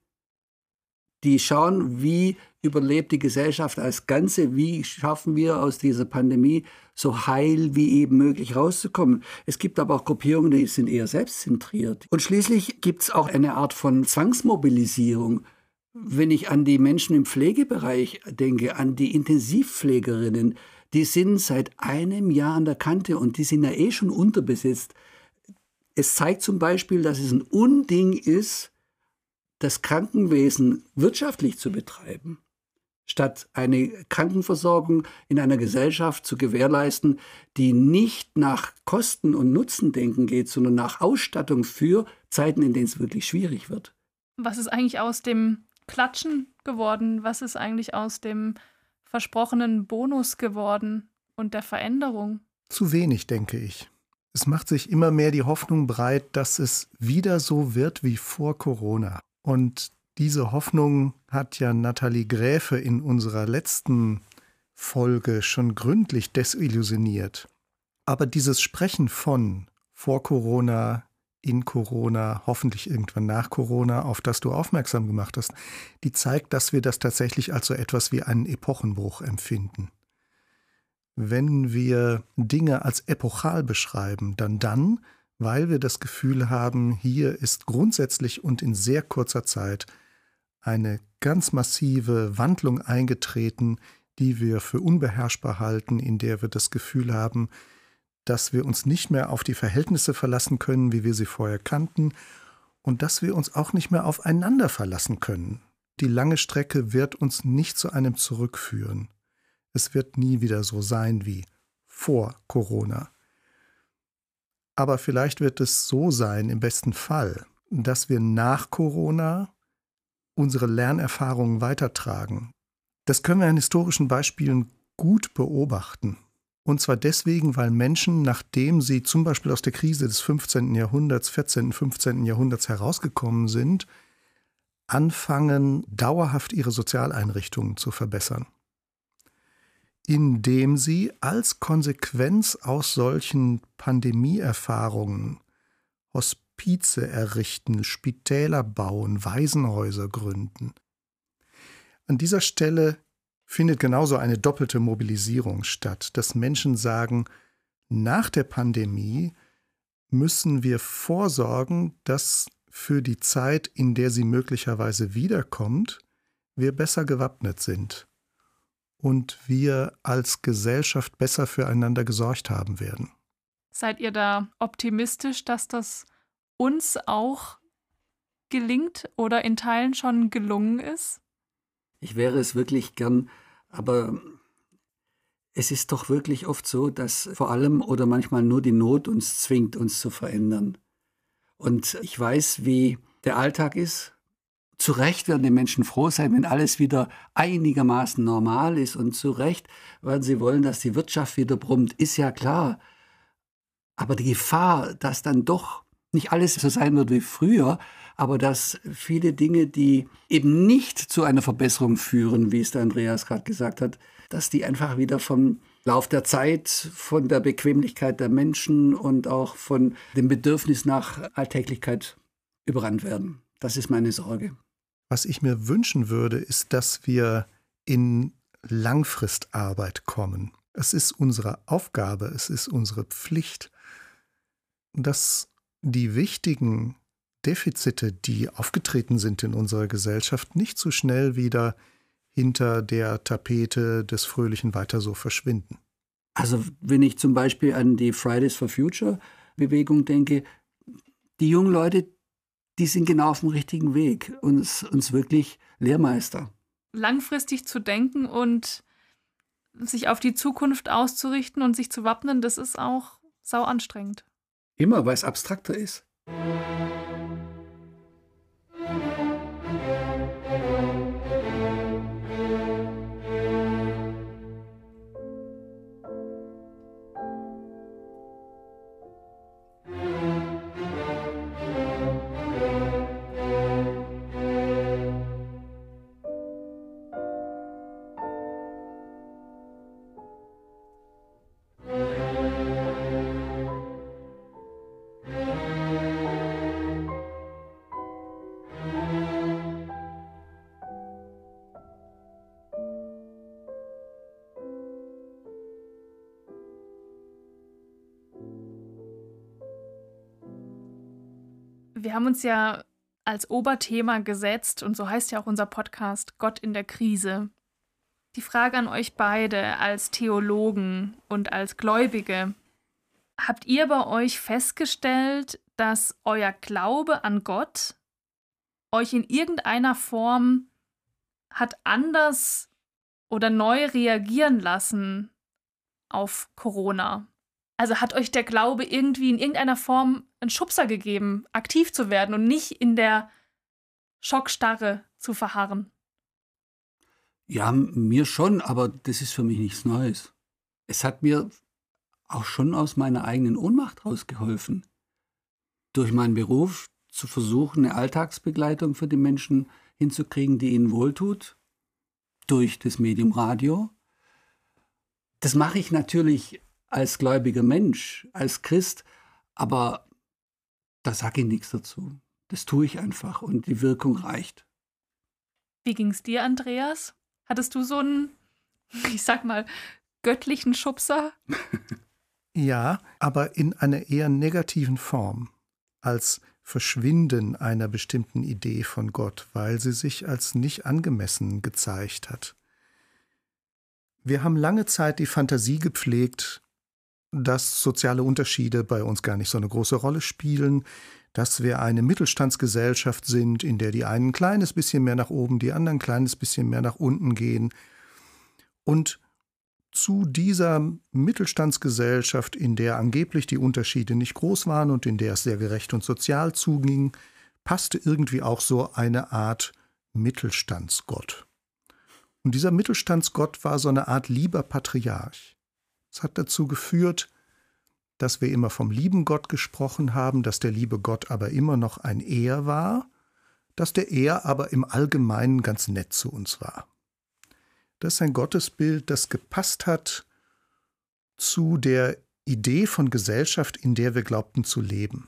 Die schauen, wie überlebt die Gesellschaft als Ganze, wie schaffen wir aus dieser Pandemie so heil wie eben möglich rauszukommen. Es gibt aber auch Gruppierungen, die sind eher selbstzentriert. Und schließlich gibt es auch eine Art von Zwangsmobilisierung. Wenn ich an die Menschen im Pflegebereich denke, an die Intensivpflegerinnen, die sind seit einem Jahr an der Kante und die sind ja eh schon unterbesetzt. Es zeigt zum Beispiel, dass es ein Unding ist, das Krankenwesen wirtschaftlich zu betreiben, statt eine Krankenversorgung in einer Gesellschaft zu gewährleisten, die nicht nach Kosten und Nutzen denken geht, sondern nach Ausstattung für Zeiten, in denen es wirklich schwierig wird. Was ist eigentlich aus dem Klatschen geworden? Was ist eigentlich aus dem versprochenen Bonus geworden und der Veränderung? Zu wenig, denke ich. Es macht sich immer mehr die Hoffnung breit, dass es wieder so wird wie vor Corona. Und diese Hoffnung hat ja Nathalie Gräfe in unserer letzten Folge schon gründlich desillusioniert. Aber dieses Sprechen von vor Corona, in Corona, hoffentlich irgendwann nach Corona, auf das du aufmerksam gemacht hast, die zeigt, dass wir das tatsächlich als so etwas wie einen Epochenbruch empfinden. Wenn wir Dinge als epochal beschreiben, dann dann, weil wir das Gefühl haben, hier ist grundsätzlich und in sehr kurzer Zeit eine ganz massive Wandlung eingetreten, die wir für unbeherrschbar halten, in der wir das Gefühl haben, dass wir uns nicht mehr auf die Verhältnisse verlassen können, wie wir sie vorher kannten, und dass wir uns auch nicht mehr aufeinander verlassen können. Die lange Strecke wird uns nicht zu einem zurückführen. Es wird nie wieder so sein wie vor Corona. Aber vielleicht wird es so sein, im besten Fall, dass wir nach Corona unsere Lernerfahrungen weitertragen. Das können wir an historischen Beispielen gut beobachten. Und zwar deswegen, weil Menschen, nachdem sie zum Beispiel aus der Krise des 15. Jahrhunderts, 14., 15. Jahrhunderts herausgekommen sind, anfangen, dauerhaft ihre Sozialeinrichtungen zu verbessern indem sie als Konsequenz aus solchen Pandemieerfahrungen Hospize errichten, Spitäler bauen, Waisenhäuser gründen. An dieser Stelle findet genauso eine doppelte Mobilisierung statt, dass Menschen sagen, nach der Pandemie müssen wir vorsorgen, dass für die Zeit, in der sie möglicherweise wiederkommt, wir besser gewappnet sind und wir als Gesellschaft besser füreinander gesorgt haben werden. Seid ihr da optimistisch, dass das uns auch gelingt oder in Teilen schon gelungen ist? Ich wäre es wirklich gern, aber es ist doch wirklich oft so, dass vor allem oder manchmal nur die Not uns zwingt, uns zu verändern. Und ich weiß, wie der Alltag ist, zu Recht werden die Menschen froh sein, wenn alles wieder einigermaßen normal ist. Und zu Recht werden sie wollen, dass die Wirtschaft wieder brummt, ist ja klar. Aber die Gefahr, dass dann doch nicht alles so sein wird wie früher, aber dass viele Dinge, die eben nicht zu einer Verbesserung führen, wie es der Andreas gerade gesagt hat, dass die einfach wieder vom Lauf der Zeit, von der Bequemlichkeit der Menschen und auch von dem Bedürfnis nach Alltäglichkeit überrannt werden. Das ist meine Sorge. Was ich mir wünschen würde, ist, dass wir in Langfristarbeit kommen. Es ist unsere Aufgabe, es ist unsere Pflicht, dass die wichtigen Defizite, die aufgetreten sind in unserer Gesellschaft, nicht so schnell wieder hinter der Tapete des Fröhlichen weiter so verschwinden. Also wenn ich zum Beispiel an die Fridays for Future Bewegung denke, die jungen Leute, die sind genau auf dem richtigen Weg, uns, uns wirklich Lehrmeister. Langfristig zu denken und sich auf die Zukunft auszurichten und sich zu wappnen, das ist auch sau anstrengend. Immer, weil es abstrakter ist. Haben uns ja als Oberthema gesetzt, und so heißt ja auch unser Podcast, Gott in der Krise. Die Frage an euch beide als Theologen und als Gläubige. Habt ihr bei euch festgestellt, dass euer Glaube an Gott euch in irgendeiner Form hat anders oder neu reagieren lassen auf Corona? Also hat euch der Glaube irgendwie in irgendeiner Form einen Schubser gegeben, aktiv zu werden und nicht in der Schockstarre zu verharren? Ja, mir schon, aber das ist für mich nichts Neues. Es hat mir auch schon aus meiner eigenen Ohnmacht rausgeholfen. Durch meinen Beruf zu versuchen, eine Alltagsbegleitung für die Menschen hinzukriegen, die ihnen wohltut, durch das Medium Radio. Das mache ich natürlich als gläubiger Mensch, als Christ, aber da sage ich nichts dazu. Das tue ich einfach und die Wirkung reicht. Wie ging es dir, Andreas? Hattest du so einen, ich sag mal, göttlichen Schubser? ja, aber in einer eher negativen Form, als Verschwinden einer bestimmten Idee von Gott, weil sie sich als nicht angemessen gezeigt hat. Wir haben lange Zeit die Fantasie gepflegt, dass soziale Unterschiede bei uns gar nicht so eine große Rolle spielen, dass wir eine Mittelstandsgesellschaft sind, in der die einen ein kleines bisschen mehr nach oben, die anderen ein kleines bisschen mehr nach unten gehen. Und zu dieser Mittelstandsgesellschaft, in der angeblich die Unterschiede nicht groß waren und in der es sehr gerecht und sozial zuging, passte irgendwie auch so eine Art Mittelstandsgott. Und dieser Mittelstandsgott war so eine Art lieber Patriarch. Es hat dazu geführt, dass wir immer vom lieben Gott gesprochen haben, dass der liebe Gott aber immer noch ein Er war, dass der Er aber im Allgemeinen ganz nett zu uns war. Das ist ein Gottesbild, das gepasst hat zu der Idee von Gesellschaft, in der wir glaubten zu leben.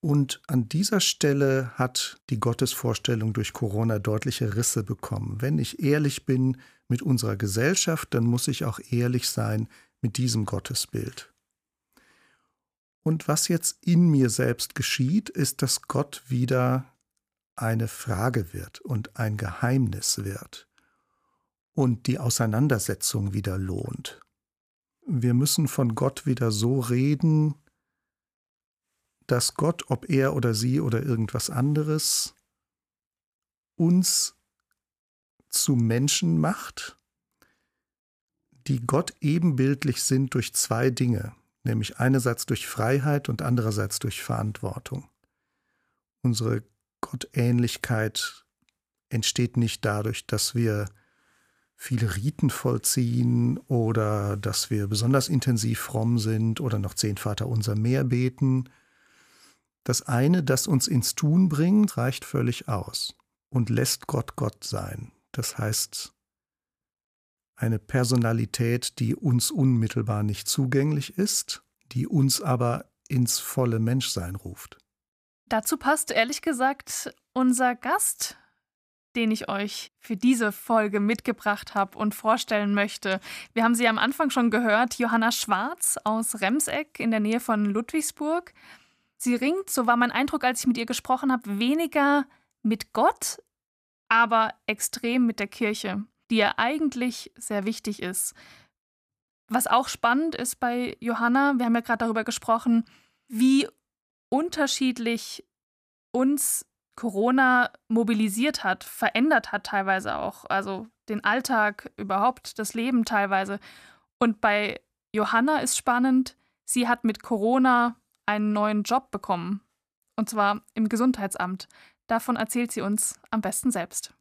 Und an dieser Stelle hat die Gottesvorstellung durch Corona deutliche Risse bekommen. Wenn ich ehrlich bin mit unserer Gesellschaft, dann muss ich auch ehrlich sein mit diesem Gottesbild. Und was jetzt in mir selbst geschieht, ist, dass Gott wieder eine Frage wird und ein Geheimnis wird und die Auseinandersetzung wieder lohnt. Wir müssen von Gott wieder so reden, dass Gott, ob er oder sie oder irgendwas anderes, uns zu Menschen macht, die Gott ebenbildlich sind durch zwei Dinge, nämlich einerseits durch Freiheit und andererseits durch Verantwortung. Unsere Gottähnlichkeit entsteht nicht dadurch, dass wir viele Riten vollziehen oder dass wir besonders intensiv fromm sind oder noch zehn Vater unser mehr beten, das eine, das uns ins Tun bringt, reicht völlig aus und lässt Gott Gott sein. Das heißt, eine Personalität, die uns unmittelbar nicht zugänglich ist, die uns aber ins volle Menschsein ruft. Dazu passt ehrlich gesagt unser Gast, den ich euch für diese Folge mitgebracht habe und vorstellen möchte. Wir haben sie am Anfang schon gehört, Johanna Schwarz aus Remseck in der Nähe von Ludwigsburg. Sie ringt, so war mein Eindruck, als ich mit ihr gesprochen habe, weniger mit Gott, aber extrem mit der Kirche, die ja eigentlich sehr wichtig ist. Was auch spannend ist bei Johanna, wir haben ja gerade darüber gesprochen, wie unterschiedlich uns Corona mobilisiert hat, verändert hat teilweise auch, also den Alltag, überhaupt das Leben teilweise. Und bei Johanna ist spannend, sie hat mit Corona einen neuen Job bekommen. Und zwar im Gesundheitsamt. Davon erzählt sie uns am besten selbst.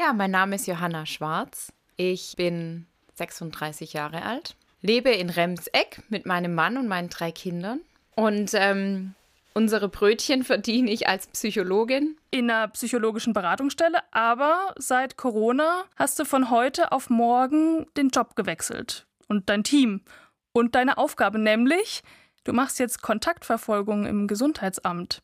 Ja, mein Name ist Johanna Schwarz. Ich bin 36 Jahre alt, lebe in Remseck mit meinem Mann und meinen drei Kindern. Und ähm, unsere Brötchen verdiene ich als Psychologin. In einer psychologischen Beratungsstelle, aber seit Corona hast du von heute auf morgen den Job gewechselt und dein Team und deine Aufgabe, nämlich Du machst jetzt Kontaktverfolgung im Gesundheitsamt.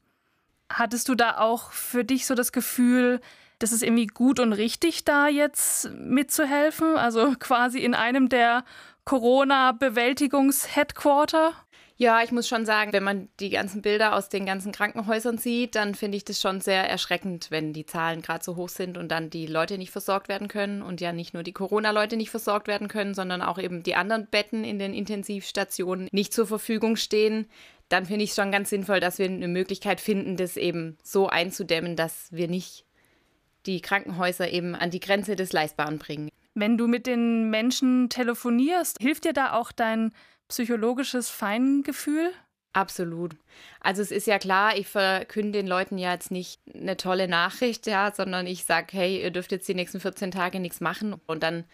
Hattest du da auch für dich so das Gefühl, dass es irgendwie gut und richtig, da jetzt mitzuhelfen? Also quasi in einem der Corona-Bewältigungs-Headquarter? Ja, ich muss schon sagen, wenn man die ganzen Bilder aus den ganzen Krankenhäusern sieht, dann finde ich das schon sehr erschreckend, wenn die Zahlen gerade so hoch sind und dann die Leute nicht versorgt werden können und ja nicht nur die Corona-Leute nicht versorgt werden können, sondern auch eben die anderen Betten in den Intensivstationen nicht zur Verfügung stehen. Dann finde ich es schon ganz sinnvoll, dass wir eine Möglichkeit finden, das eben so einzudämmen, dass wir nicht die Krankenhäuser eben an die Grenze des Leistbaren bringen. Wenn du mit den Menschen telefonierst, hilft dir da auch dein psychologisches Feingefühl? Absolut. Also es ist ja klar, ich verkünde den Leuten ja jetzt nicht eine tolle Nachricht, ja, sondern ich sage, hey, ihr dürft jetzt die nächsten 14 Tage nichts machen. Und dann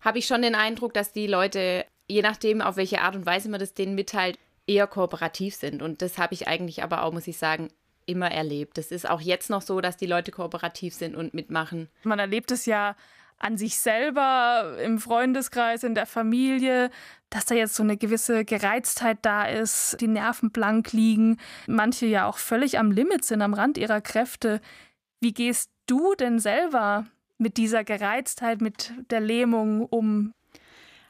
habe ich schon den Eindruck, dass die Leute, je nachdem, auf welche Art und Weise man das denen mitteilt, eher kooperativ sind. Und das habe ich eigentlich aber auch, muss ich sagen, immer erlebt. Das ist auch jetzt noch so, dass die Leute kooperativ sind und mitmachen. Man erlebt es ja an sich selber, im Freundeskreis, in der Familie, dass da jetzt so eine gewisse Gereiztheit da ist, die Nerven blank liegen, manche ja auch völlig am Limit sind, am Rand ihrer Kräfte. Wie gehst du denn selber mit dieser Gereiztheit, mit der Lähmung um?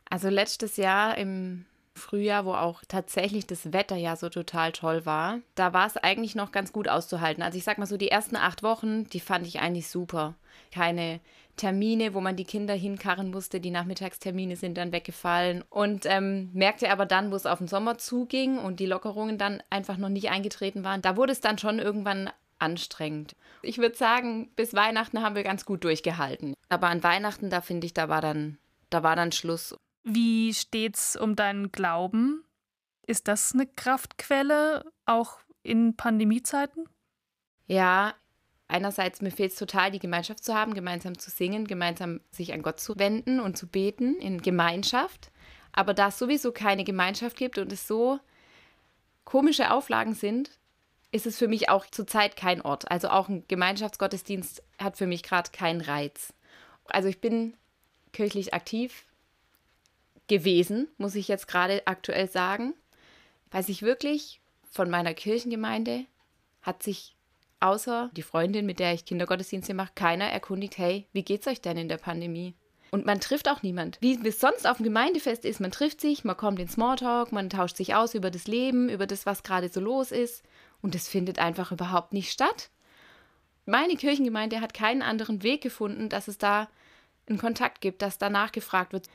Also letztes Jahr im Frühjahr, wo auch tatsächlich das Wetter ja so total toll war, da war es eigentlich noch ganz gut auszuhalten. Also ich sag mal so, die ersten acht Wochen, die fand ich eigentlich super. Keine Termine, wo man die Kinder hinkarren musste, die Nachmittagstermine sind dann weggefallen. Und ähm, merkte aber dann, wo es auf den Sommer zuging und die Lockerungen dann einfach noch nicht eingetreten waren, da wurde es dann schon irgendwann anstrengend. Ich würde sagen, bis Weihnachten haben wir ganz gut durchgehalten. Aber an Weihnachten, da finde ich, da war dann, da war dann Schluss. Wie steht's um deinen Glauben? Ist das eine Kraftquelle auch in Pandemiezeiten? Ja, einerseits mir fehlt es total, die Gemeinschaft zu haben, gemeinsam zu singen, gemeinsam sich an Gott zu wenden und zu beten in Gemeinschaft. Aber da es sowieso keine Gemeinschaft gibt und es so komische Auflagen sind, ist es für mich auch zurzeit kein Ort. Also auch ein Gemeinschaftsgottesdienst hat für mich gerade keinen Reiz. Also ich bin kirchlich aktiv, gewesen, muss ich jetzt gerade aktuell sagen, weil sich wirklich von meiner Kirchengemeinde hat sich außer die Freundin, mit der ich Kindergottesdienste mache, keiner erkundigt, hey, wie geht's euch denn in der Pandemie? Und man trifft auch niemand. Wie es sonst auf dem Gemeindefest ist, man trifft sich, man kommt in Smalltalk, man tauscht sich aus über das Leben, über das, was gerade so los ist. Und es findet einfach überhaupt nicht statt. Meine Kirchengemeinde hat keinen anderen Weg gefunden, dass es da einen Kontakt gibt, dass danach gefragt wird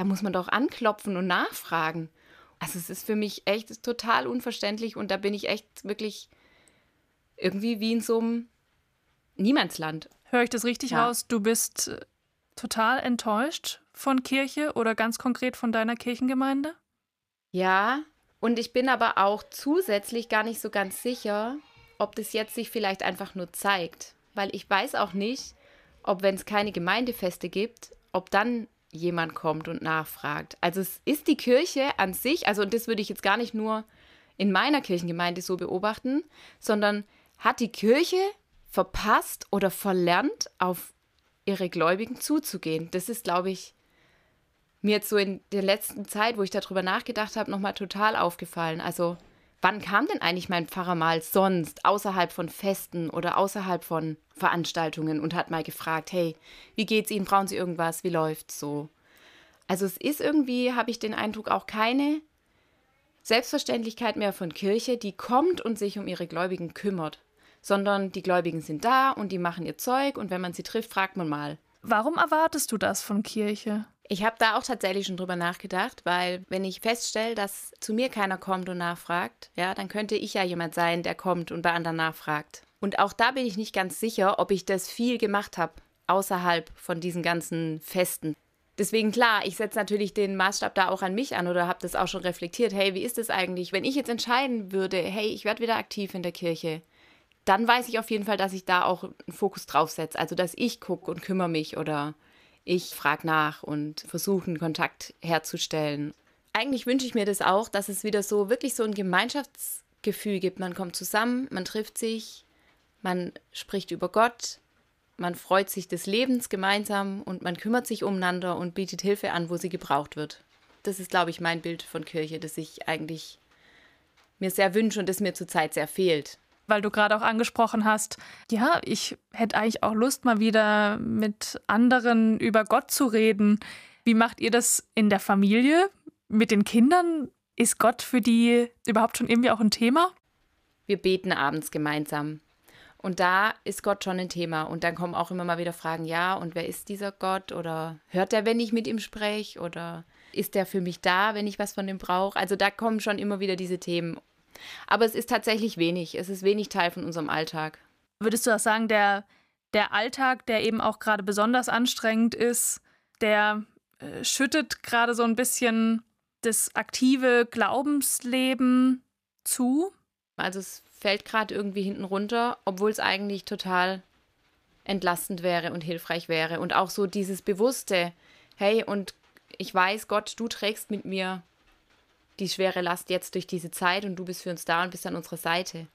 da muss man doch anklopfen und nachfragen. Also es ist für mich echt total unverständlich und da bin ich echt wirklich irgendwie wie in so einem Niemandsland. Höre ich das richtig ja. aus? Du bist äh, total enttäuscht von Kirche oder ganz konkret von deiner Kirchengemeinde? Ja, und ich bin aber auch zusätzlich gar nicht so ganz sicher, ob das jetzt sich vielleicht einfach nur zeigt. Weil ich weiß auch nicht, ob wenn es keine Gemeindefeste gibt, ob dann jemand kommt und nachfragt. Also es ist die Kirche an sich, also und das würde ich jetzt gar nicht nur in meiner Kirchengemeinde so beobachten, sondern hat die Kirche verpasst oder verlernt, auf ihre Gläubigen zuzugehen. Das ist, glaube ich, mir jetzt so in der letzten Zeit, wo ich darüber nachgedacht habe, nochmal total aufgefallen. Also Wann kam denn eigentlich mein Pfarrer mal sonst außerhalb von Festen oder außerhalb von Veranstaltungen und hat mal gefragt, hey, wie geht's Ihnen? Brauchen Sie irgendwas? Wie läuft's so? Also es ist irgendwie, habe ich den Eindruck, auch keine Selbstverständlichkeit mehr von Kirche, die kommt und sich um ihre Gläubigen kümmert, sondern die Gläubigen sind da und die machen ihr Zeug und wenn man sie trifft, fragt man mal. Warum erwartest du das von Kirche? Ich habe da auch tatsächlich schon drüber nachgedacht, weil wenn ich feststelle, dass zu mir keiner kommt und nachfragt, ja, dann könnte ich ja jemand sein, der kommt und bei anderen nachfragt. Und auch da bin ich nicht ganz sicher, ob ich das viel gemacht habe, außerhalb von diesen ganzen Festen. Deswegen klar, ich setze natürlich den Maßstab da auch an mich an oder habe das auch schon reflektiert. Hey, wie ist es eigentlich, wenn ich jetzt entscheiden würde, hey, ich werde wieder aktiv in der Kirche, dann weiß ich auf jeden Fall, dass ich da auch einen Fokus drauf setze. Also, dass ich gucke und kümmere mich oder ich frage nach und versuche einen Kontakt herzustellen. Eigentlich wünsche ich mir das auch, dass es wieder so wirklich so ein Gemeinschaftsgefühl gibt. Man kommt zusammen, man trifft sich, man spricht über Gott, man freut sich des Lebens gemeinsam und man kümmert sich umeinander und bietet Hilfe an, wo sie gebraucht wird. Das ist, glaube ich, mein Bild von Kirche, das ich eigentlich mir sehr wünsche und das mir zurzeit sehr fehlt weil du gerade auch angesprochen hast, ja, ich hätte eigentlich auch Lust, mal wieder mit anderen über Gott zu reden. Wie macht ihr das in der Familie mit den Kindern? Ist Gott für die überhaupt schon irgendwie auch ein Thema? Wir beten abends gemeinsam. Und da ist Gott schon ein Thema. Und dann kommen auch immer mal wieder Fragen, ja, und wer ist dieser Gott? Oder hört er, wenn ich mit ihm spreche? Oder ist der für mich da, wenn ich was von ihm brauche? Also da kommen schon immer wieder diese Themen. Aber es ist tatsächlich wenig. Es ist wenig Teil von unserem Alltag. Würdest du auch sagen, der, der Alltag, der eben auch gerade besonders anstrengend ist, der äh, schüttet gerade so ein bisschen das aktive Glaubensleben zu? Also es fällt gerade irgendwie hinten runter, obwohl es eigentlich total entlastend wäre und hilfreich wäre. Und auch so dieses bewusste, hey, und ich weiß, Gott, du trägst mit mir die schwere Last jetzt durch diese Zeit und du bist für uns da und bist an unserer Seite.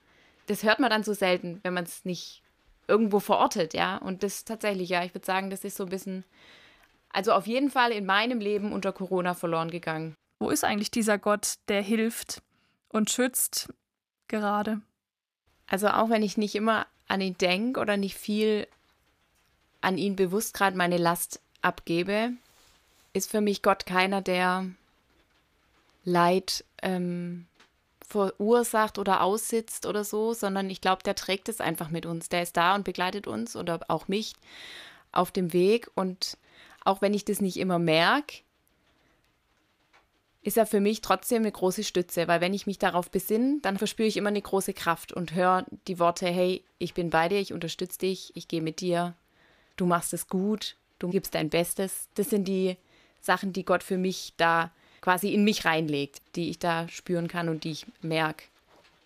Das hört man dann so selten, wenn man es nicht irgendwo verortet, ja. Und das tatsächlich, ja, ich würde sagen, das ist so ein bisschen, also auf jeden Fall in meinem Leben unter Corona verloren gegangen. Wo ist eigentlich dieser Gott, der hilft und schützt gerade? Also auch wenn ich nicht immer an ihn denke oder nicht viel an ihn bewusst gerade meine Last abgebe, ist für mich Gott keiner, der Leid ähm, verursacht oder aussitzt oder so, sondern ich glaube, der trägt es einfach mit uns. Der ist da und begleitet uns oder auch mich auf dem Weg. Und auch wenn ich das nicht immer merke, ist er für mich trotzdem eine große Stütze, weil wenn ich mich darauf besinne, dann verspüre ich immer eine große Kraft und höre die Worte, hey, ich bin bei dir, ich unterstütze dich, ich gehe mit dir, du machst es gut, du gibst dein Bestes. Das sind die Sachen, die Gott für mich da quasi in mich reinlegt, die ich da spüren kann und die ich merke.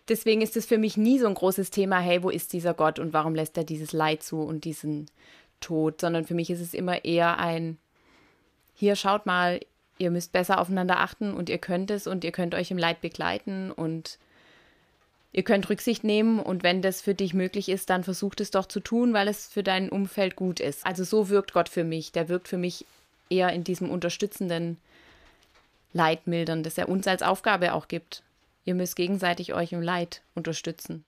Deswegen ist es für mich nie so ein großes Thema, hey, wo ist dieser Gott und warum lässt er dieses Leid zu und diesen Tod, sondern für mich ist es immer eher ein, hier schaut mal, ihr müsst besser aufeinander achten und ihr könnt es und ihr könnt euch im Leid begleiten und ihr könnt Rücksicht nehmen und wenn das für dich möglich ist, dann versucht es doch zu tun, weil es für dein Umfeld gut ist. Also so wirkt Gott für mich. Der wirkt für mich eher in diesem unterstützenden Leidmildern, das er uns als Aufgabe auch gibt. Ihr müsst gegenseitig euch im Leid unterstützen.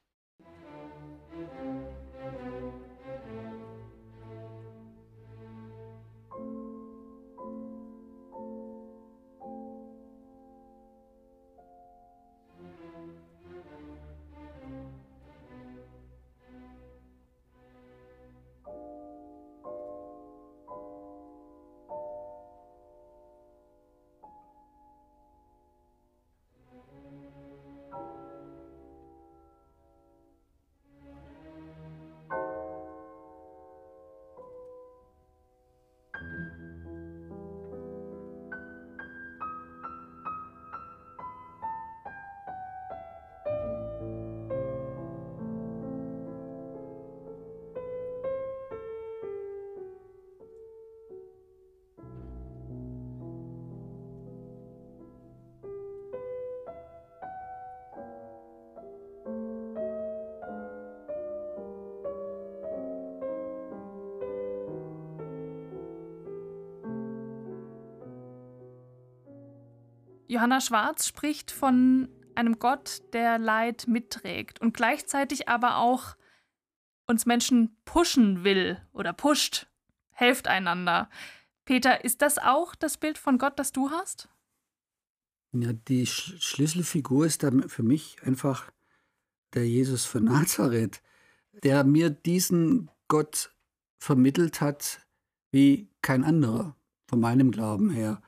Johanna Schwarz spricht von einem Gott, der Leid mitträgt und gleichzeitig aber auch uns Menschen pushen will oder pusht, helft einander. Peter, ist das auch das Bild von Gott, das du hast? Ja, die Sch Schlüsselfigur ist da für mich einfach der Jesus von Nazareth, der mir diesen Gott vermittelt hat wie kein anderer, von meinem Glauben her.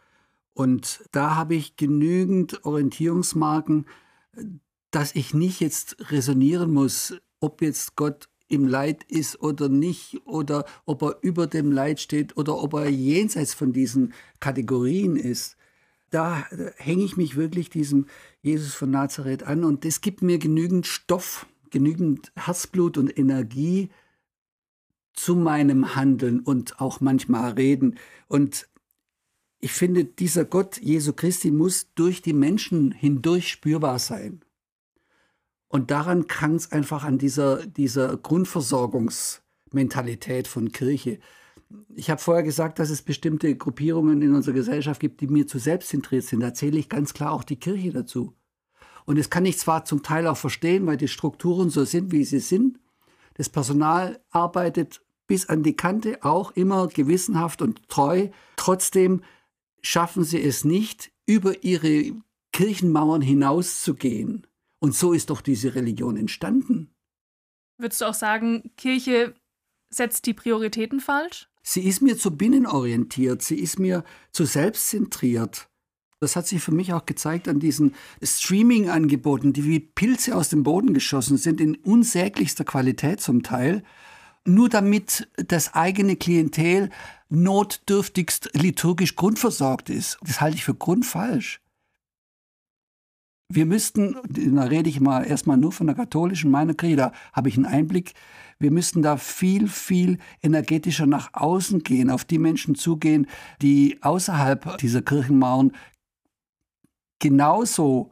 Und da habe ich genügend Orientierungsmarken, dass ich nicht jetzt resonieren muss, ob jetzt Gott im Leid ist oder nicht, oder ob er über dem Leid steht oder ob er jenseits von diesen Kategorien ist. Da hänge ich mich wirklich diesem Jesus von Nazareth an und das gibt mir genügend Stoff, genügend Herzblut und Energie zu meinem Handeln und auch manchmal Reden. Und ich finde, dieser Gott Jesu Christi muss durch die Menschen hindurch spürbar sein. Und daran kann es einfach an dieser, dieser Grundversorgungsmentalität von Kirche. Ich habe vorher gesagt, dass es bestimmte Gruppierungen in unserer Gesellschaft gibt, die mir zu selbstzentriert sind. Da zähle ich ganz klar auch die Kirche dazu. Und das kann ich zwar zum Teil auch verstehen, weil die Strukturen so sind, wie sie sind. Das Personal arbeitet bis an die Kante, auch immer gewissenhaft und treu. Trotzdem schaffen sie es nicht, über ihre Kirchenmauern hinauszugehen. Und so ist doch diese Religion entstanden. Würdest du auch sagen, Kirche setzt die Prioritäten falsch? Sie ist mir zu binnenorientiert, sie ist mir zu selbstzentriert. Das hat sich für mich auch gezeigt an diesen Streaming-Angeboten, die wie Pilze aus dem Boden geschossen sind, in unsäglichster Qualität zum Teil, nur damit das eigene Klientel notdürftigst liturgisch grundversorgt ist. Das halte ich für grundfalsch. Wir müssten, da rede ich mal erstmal nur von der katholischen, meiner Kirche, da habe ich einen Einblick, wir müssten da viel, viel energetischer nach außen gehen, auf die Menschen zugehen, die außerhalb dieser Kirchenmauern genauso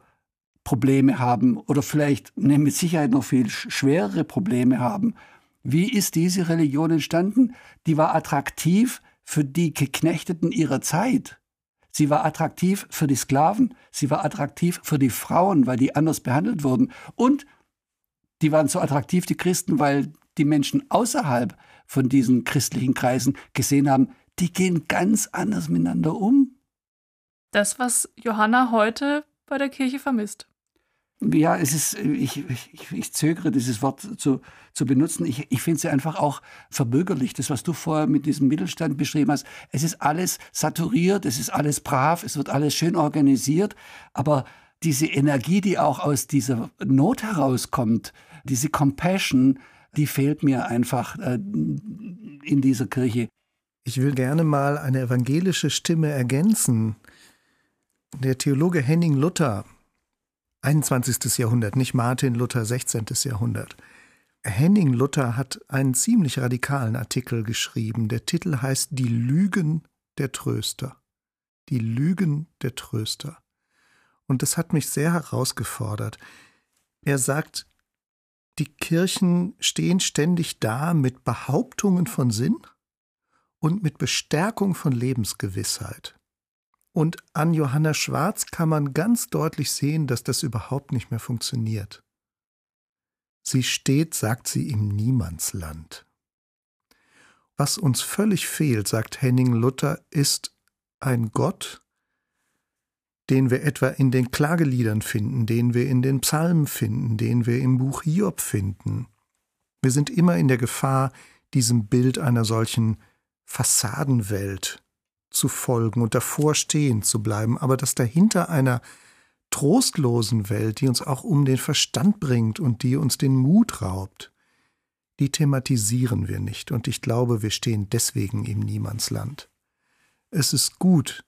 Probleme haben oder vielleicht ne, mit Sicherheit noch viel schwerere Probleme haben. Wie ist diese Religion entstanden? Die war attraktiv für die Geknechteten ihrer Zeit. Sie war attraktiv für die Sklaven, sie war attraktiv für die Frauen, weil die anders behandelt wurden. Und die waren so attraktiv, die Christen, weil die Menschen außerhalb von diesen christlichen Kreisen gesehen haben, die gehen ganz anders miteinander um. Das, was Johanna heute bei der Kirche vermisst. Ja, es ist, ich, ich, ich zögere, dieses Wort zu, zu benutzen. Ich, ich finde sie einfach auch verbürgerlich. Das, was du vorher mit diesem Mittelstand beschrieben hast. Es ist alles saturiert, es ist alles brav, es wird alles schön organisiert. Aber diese Energie, die auch aus dieser Not herauskommt, diese Compassion, die fehlt mir einfach äh, in dieser Kirche. Ich will gerne mal eine evangelische Stimme ergänzen. Der Theologe Henning Luther, 21. Jahrhundert, nicht Martin Luther, 16. Jahrhundert. Henning Luther hat einen ziemlich radikalen Artikel geschrieben. Der Titel heißt Die Lügen der Tröster. Die Lügen der Tröster. Und das hat mich sehr herausgefordert. Er sagt, die Kirchen stehen ständig da mit Behauptungen von Sinn und mit Bestärkung von Lebensgewissheit. Und an Johanna Schwarz kann man ganz deutlich sehen, dass das überhaupt nicht mehr funktioniert. Sie steht, sagt sie, im Niemandsland. Was uns völlig fehlt, sagt Henning Luther, ist ein Gott, den wir etwa in den Klageliedern finden, den wir in den Psalmen finden, den wir im Buch Hiob finden. Wir sind immer in der Gefahr, diesem Bild einer solchen Fassadenwelt zu folgen und davor stehen zu bleiben, aber dass dahinter einer trostlosen Welt, die uns auch um den Verstand bringt und die uns den Mut raubt, die thematisieren wir nicht, und ich glaube, wir stehen deswegen im Niemandsland. Es ist gut,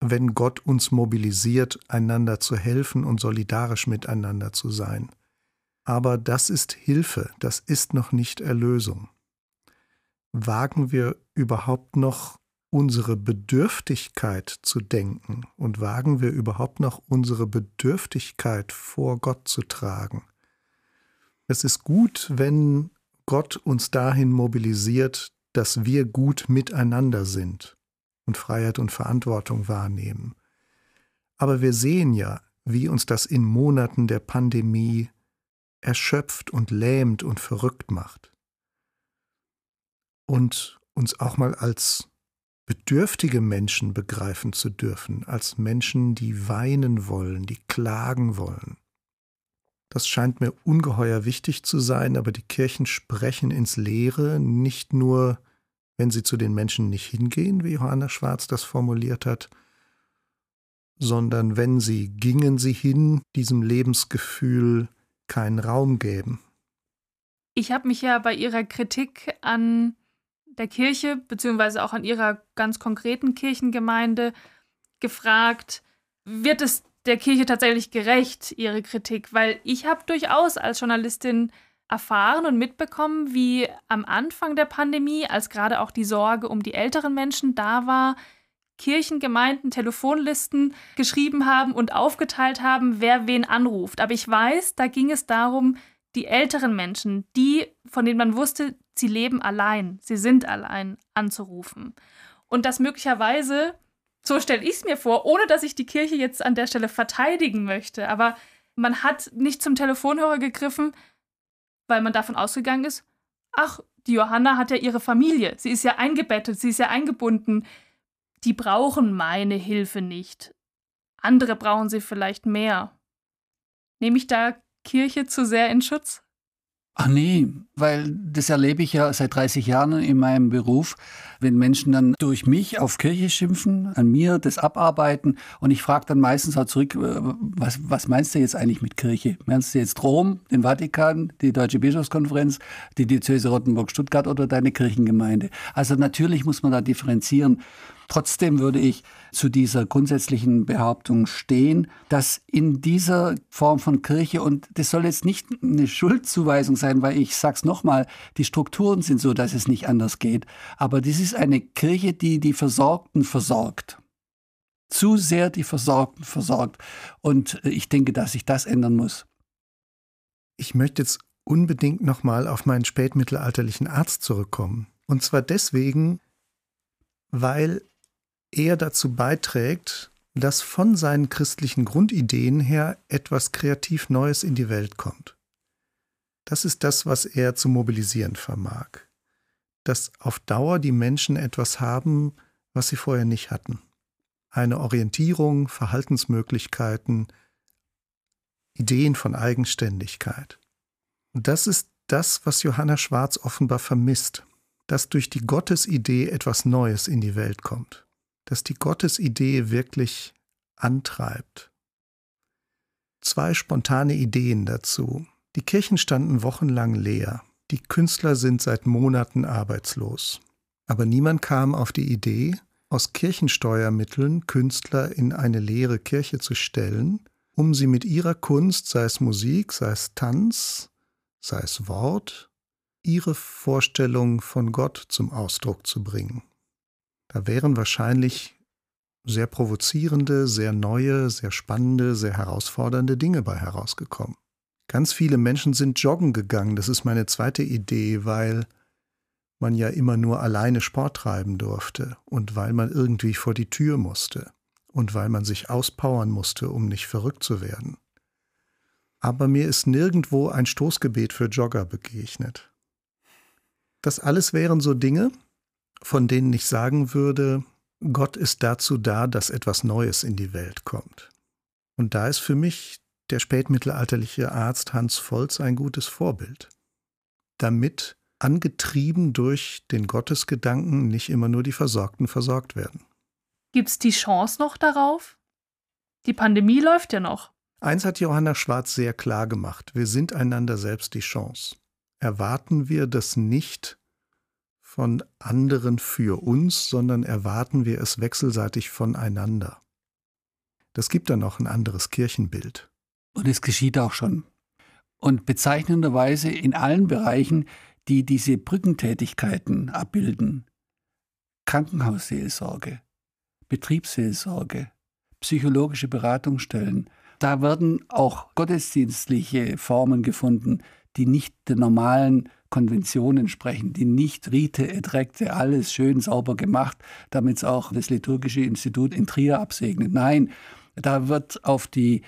wenn Gott uns mobilisiert, einander zu helfen und solidarisch miteinander zu sein. Aber das ist Hilfe, das ist noch nicht Erlösung. Wagen wir überhaupt noch unsere Bedürftigkeit zu denken und wagen wir überhaupt noch unsere Bedürftigkeit vor Gott zu tragen? Es ist gut, wenn Gott uns dahin mobilisiert, dass wir gut miteinander sind und Freiheit und Verantwortung wahrnehmen. Aber wir sehen ja, wie uns das in Monaten der Pandemie erschöpft und lähmt und verrückt macht. Und uns auch mal als bedürftige Menschen begreifen zu dürfen, als Menschen, die weinen wollen, die klagen wollen. Das scheint mir ungeheuer wichtig zu sein, aber die Kirchen sprechen ins Leere, nicht nur wenn sie zu den Menschen nicht hingehen, wie Johanna Schwarz das formuliert hat, sondern wenn sie gingen sie hin, diesem Lebensgefühl keinen Raum gäben. Ich habe mich ja bei Ihrer Kritik an der Kirche, beziehungsweise auch an Ihrer ganz konkreten Kirchengemeinde gefragt, wird es der Kirche tatsächlich gerecht, Ihre Kritik? Weil ich habe durchaus als Journalistin erfahren und mitbekommen, wie am Anfang der Pandemie, als gerade auch die Sorge um die älteren Menschen da war, Kirchengemeinden Telefonlisten geschrieben haben und aufgeteilt haben, wer wen anruft. Aber ich weiß, da ging es darum, die älteren Menschen, die, von denen man wusste, sie leben allein, sie sind allein, anzurufen. Und das möglicherweise, so stelle ich es mir vor, ohne dass ich die Kirche jetzt an der Stelle verteidigen möchte, aber man hat nicht zum Telefonhörer gegriffen, weil man davon ausgegangen ist, ach, die Johanna hat ja ihre Familie, sie ist ja eingebettet, sie ist ja eingebunden, die brauchen meine Hilfe nicht. andere brauchen sie vielleicht mehr. Nehme ich da Kirche zu sehr in Schutz? Ach nee, weil das erlebe ich ja seit 30 Jahren in meinem Beruf, wenn Menschen dann durch mich auf Kirche schimpfen, an mir das abarbeiten und ich frage dann meistens auch zurück, äh, was, was meinst du jetzt eigentlich mit Kirche? Meinst du jetzt Rom, den Vatikan, die Deutsche Bischofskonferenz, die Diözese Rottenburg-Stuttgart oder deine Kirchengemeinde? Also natürlich muss man da differenzieren. Trotzdem würde ich zu dieser grundsätzlichen Behauptung stehen, dass in dieser Form von Kirche, und das soll jetzt nicht eine Schuldzuweisung sein, weil ich sag's nochmal, die Strukturen sind so, dass es nicht anders geht, aber das ist eine Kirche, die die Versorgten versorgt. Zu sehr die Versorgten versorgt. Und ich denke, dass sich das ändern muss. Ich möchte jetzt unbedingt nochmal auf meinen spätmittelalterlichen Arzt zurückkommen. Und zwar deswegen, weil er dazu beiträgt, dass von seinen christlichen Grundideen her etwas kreativ Neues in die Welt kommt. Das ist das, was er zu mobilisieren vermag. Dass auf Dauer die Menschen etwas haben, was sie vorher nicht hatten. Eine Orientierung, Verhaltensmöglichkeiten, Ideen von Eigenständigkeit. Und das ist das, was Johanna Schwarz offenbar vermisst, dass durch die Gottesidee etwas Neues in die Welt kommt dass die Gottesidee wirklich antreibt. Zwei spontane Ideen dazu. Die Kirchen standen wochenlang leer. Die Künstler sind seit Monaten arbeitslos. Aber niemand kam auf die Idee, aus Kirchensteuermitteln Künstler in eine leere Kirche zu stellen, um sie mit ihrer Kunst, sei es Musik, sei es Tanz, sei es Wort, ihre Vorstellung von Gott zum Ausdruck zu bringen. Da wären wahrscheinlich sehr provozierende, sehr neue, sehr spannende, sehr herausfordernde Dinge bei herausgekommen. Ganz viele Menschen sind joggen gegangen, das ist meine zweite Idee, weil man ja immer nur alleine Sport treiben durfte und weil man irgendwie vor die Tür musste und weil man sich auspowern musste, um nicht verrückt zu werden. Aber mir ist nirgendwo ein Stoßgebet für Jogger begegnet. Das alles wären so Dinge, von denen ich sagen würde, Gott ist dazu da, dass etwas Neues in die Welt kommt. Und da ist für mich der spätmittelalterliche Arzt Hans Volz ein gutes Vorbild. Damit, angetrieben durch den Gottesgedanken, nicht immer nur die Versorgten versorgt werden. Gibt es die Chance noch darauf? Die Pandemie läuft ja noch. Eins hat Johanna Schwarz sehr klar gemacht. Wir sind einander selbst die Chance. Erwarten wir das nicht von anderen für uns, sondern erwarten wir es wechselseitig voneinander. Das gibt dann auch ein anderes Kirchenbild. Und es geschieht auch schon. Und bezeichnenderweise in allen Bereichen, die diese Brückentätigkeiten abbilden. Krankenhausseelsorge, Betriebsseelsorge, psychologische Beratungsstellen. Da werden auch gottesdienstliche Formen gefunden, die nicht der normalen Konventionen sprechen, die nicht Rite et Recte, alles schön sauber gemacht, damit es auch das Liturgische Institut in Trier absegnet. Nein, da wird auf die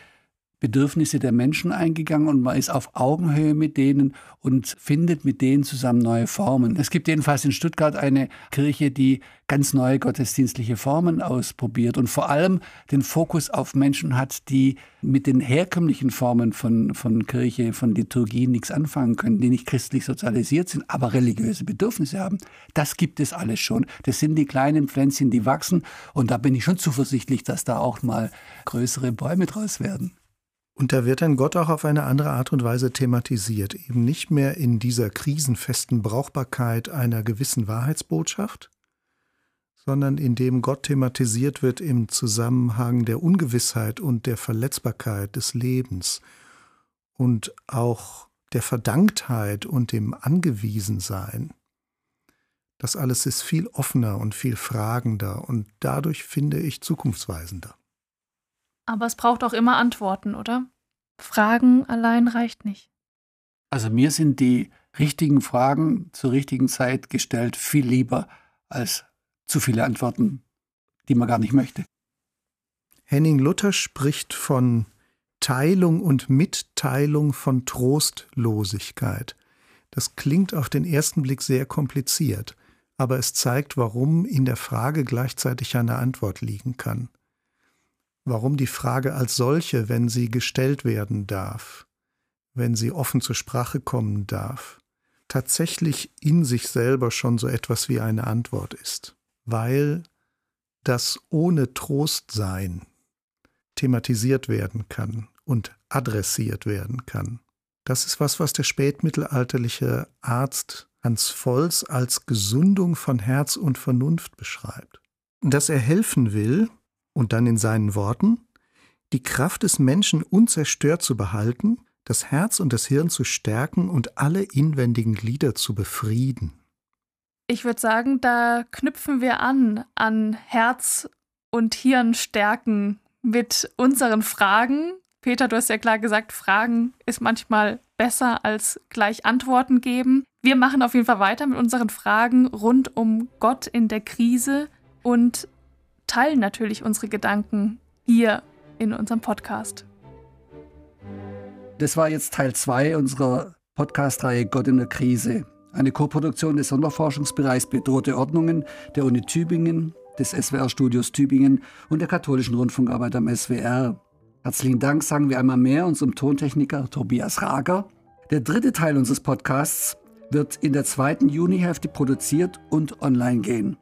Bedürfnisse der Menschen eingegangen und man ist auf Augenhöhe mit denen und findet mit denen zusammen neue Formen. Es gibt jedenfalls in Stuttgart eine Kirche, die ganz neue gottesdienstliche Formen ausprobiert und vor allem den Fokus auf Menschen hat, die mit den herkömmlichen Formen von, von Kirche, von Liturgie nichts anfangen können, die nicht christlich sozialisiert sind, aber religiöse Bedürfnisse haben. Das gibt es alles schon. Das sind die kleinen Pflänzchen, die wachsen und da bin ich schon zuversichtlich, dass da auch mal größere Bäume draus werden. Und da wird dann Gott auch auf eine andere Art und Weise thematisiert, eben nicht mehr in dieser krisenfesten Brauchbarkeit einer gewissen Wahrheitsbotschaft, sondern indem Gott thematisiert wird im Zusammenhang der Ungewissheit und der Verletzbarkeit des Lebens und auch der Verdanktheit und dem Angewiesensein. Das alles ist viel offener und viel fragender und dadurch finde ich zukunftsweisender. Aber es braucht auch immer Antworten, oder? Fragen allein reicht nicht. Also mir sind die richtigen Fragen zur richtigen Zeit gestellt viel lieber als zu viele Antworten, die man gar nicht möchte. Henning Luther spricht von Teilung und Mitteilung von Trostlosigkeit. Das klingt auf den ersten Blick sehr kompliziert, aber es zeigt, warum in der Frage gleichzeitig eine Antwort liegen kann warum die Frage als solche, wenn sie gestellt werden darf, wenn sie offen zur Sprache kommen darf, tatsächlich in sich selber schon so etwas wie eine Antwort ist, weil das ohne Trostsein thematisiert werden kann und adressiert werden kann. Das ist was, was der spätmittelalterliche Arzt Hans Volz als Gesundung von Herz und Vernunft beschreibt. Dass er helfen will, und dann in seinen Worten, die Kraft des Menschen unzerstört zu behalten, das Herz und das Hirn zu stärken und alle inwendigen Glieder zu befrieden. Ich würde sagen, da knüpfen wir an an Herz und Hirn stärken mit unseren Fragen. Peter, du hast ja klar gesagt, Fragen ist manchmal besser als gleich Antworten geben. Wir machen auf jeden Fall weiter mit unseren Fragen rund um Gott in der Krise und teilen natürlich unsere Gedanken hier in unserem Podcast. Das war jetzt Teil 2 unserer Podcast-Reihe Gott in der Krise. Eine Koproduktion des Sonderforschungsbereichs Bedrohte Ordnungen der Uni Tübingen, des SWR-Studios Tübingen und der katholischen Rundfunkarbeit am SWR. Herzlichen Dank sagen wir einmal mehr unserem Tontechniker Tobias Rager. Der dritte Teil unseres Podcasts wird in der zweiten Junihälfte produziert und online gehen.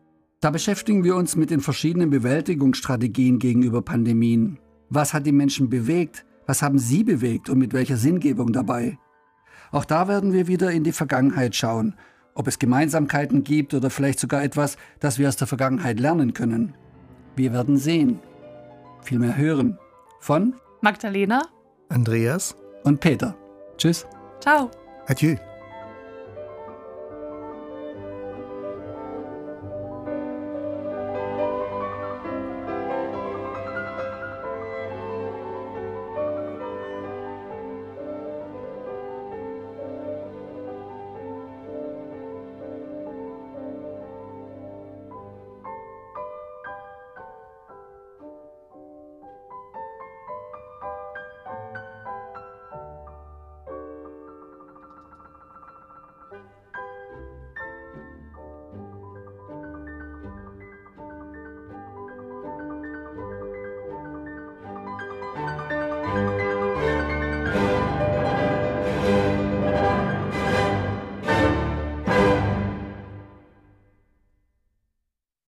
Da beschäftigen wir uns mit den verschiedenen Bewältigungsstrategien gegenüber Pandemien. Was hat die Menschen bewegt? Was haben sie bewegt und mit welcher Sinngebung dabei? Auch da werden wir wieder in die Vergangenheit schauen, ob es Gemeinsamkeiten gibt oder vielleicht sogar etwas, das wir aus der Vergangenheit lernen können. Wir werden sehen, vielmehr hören. Von Magdalena, Andreas und Peter. Tschüss. Ciao. Adieu.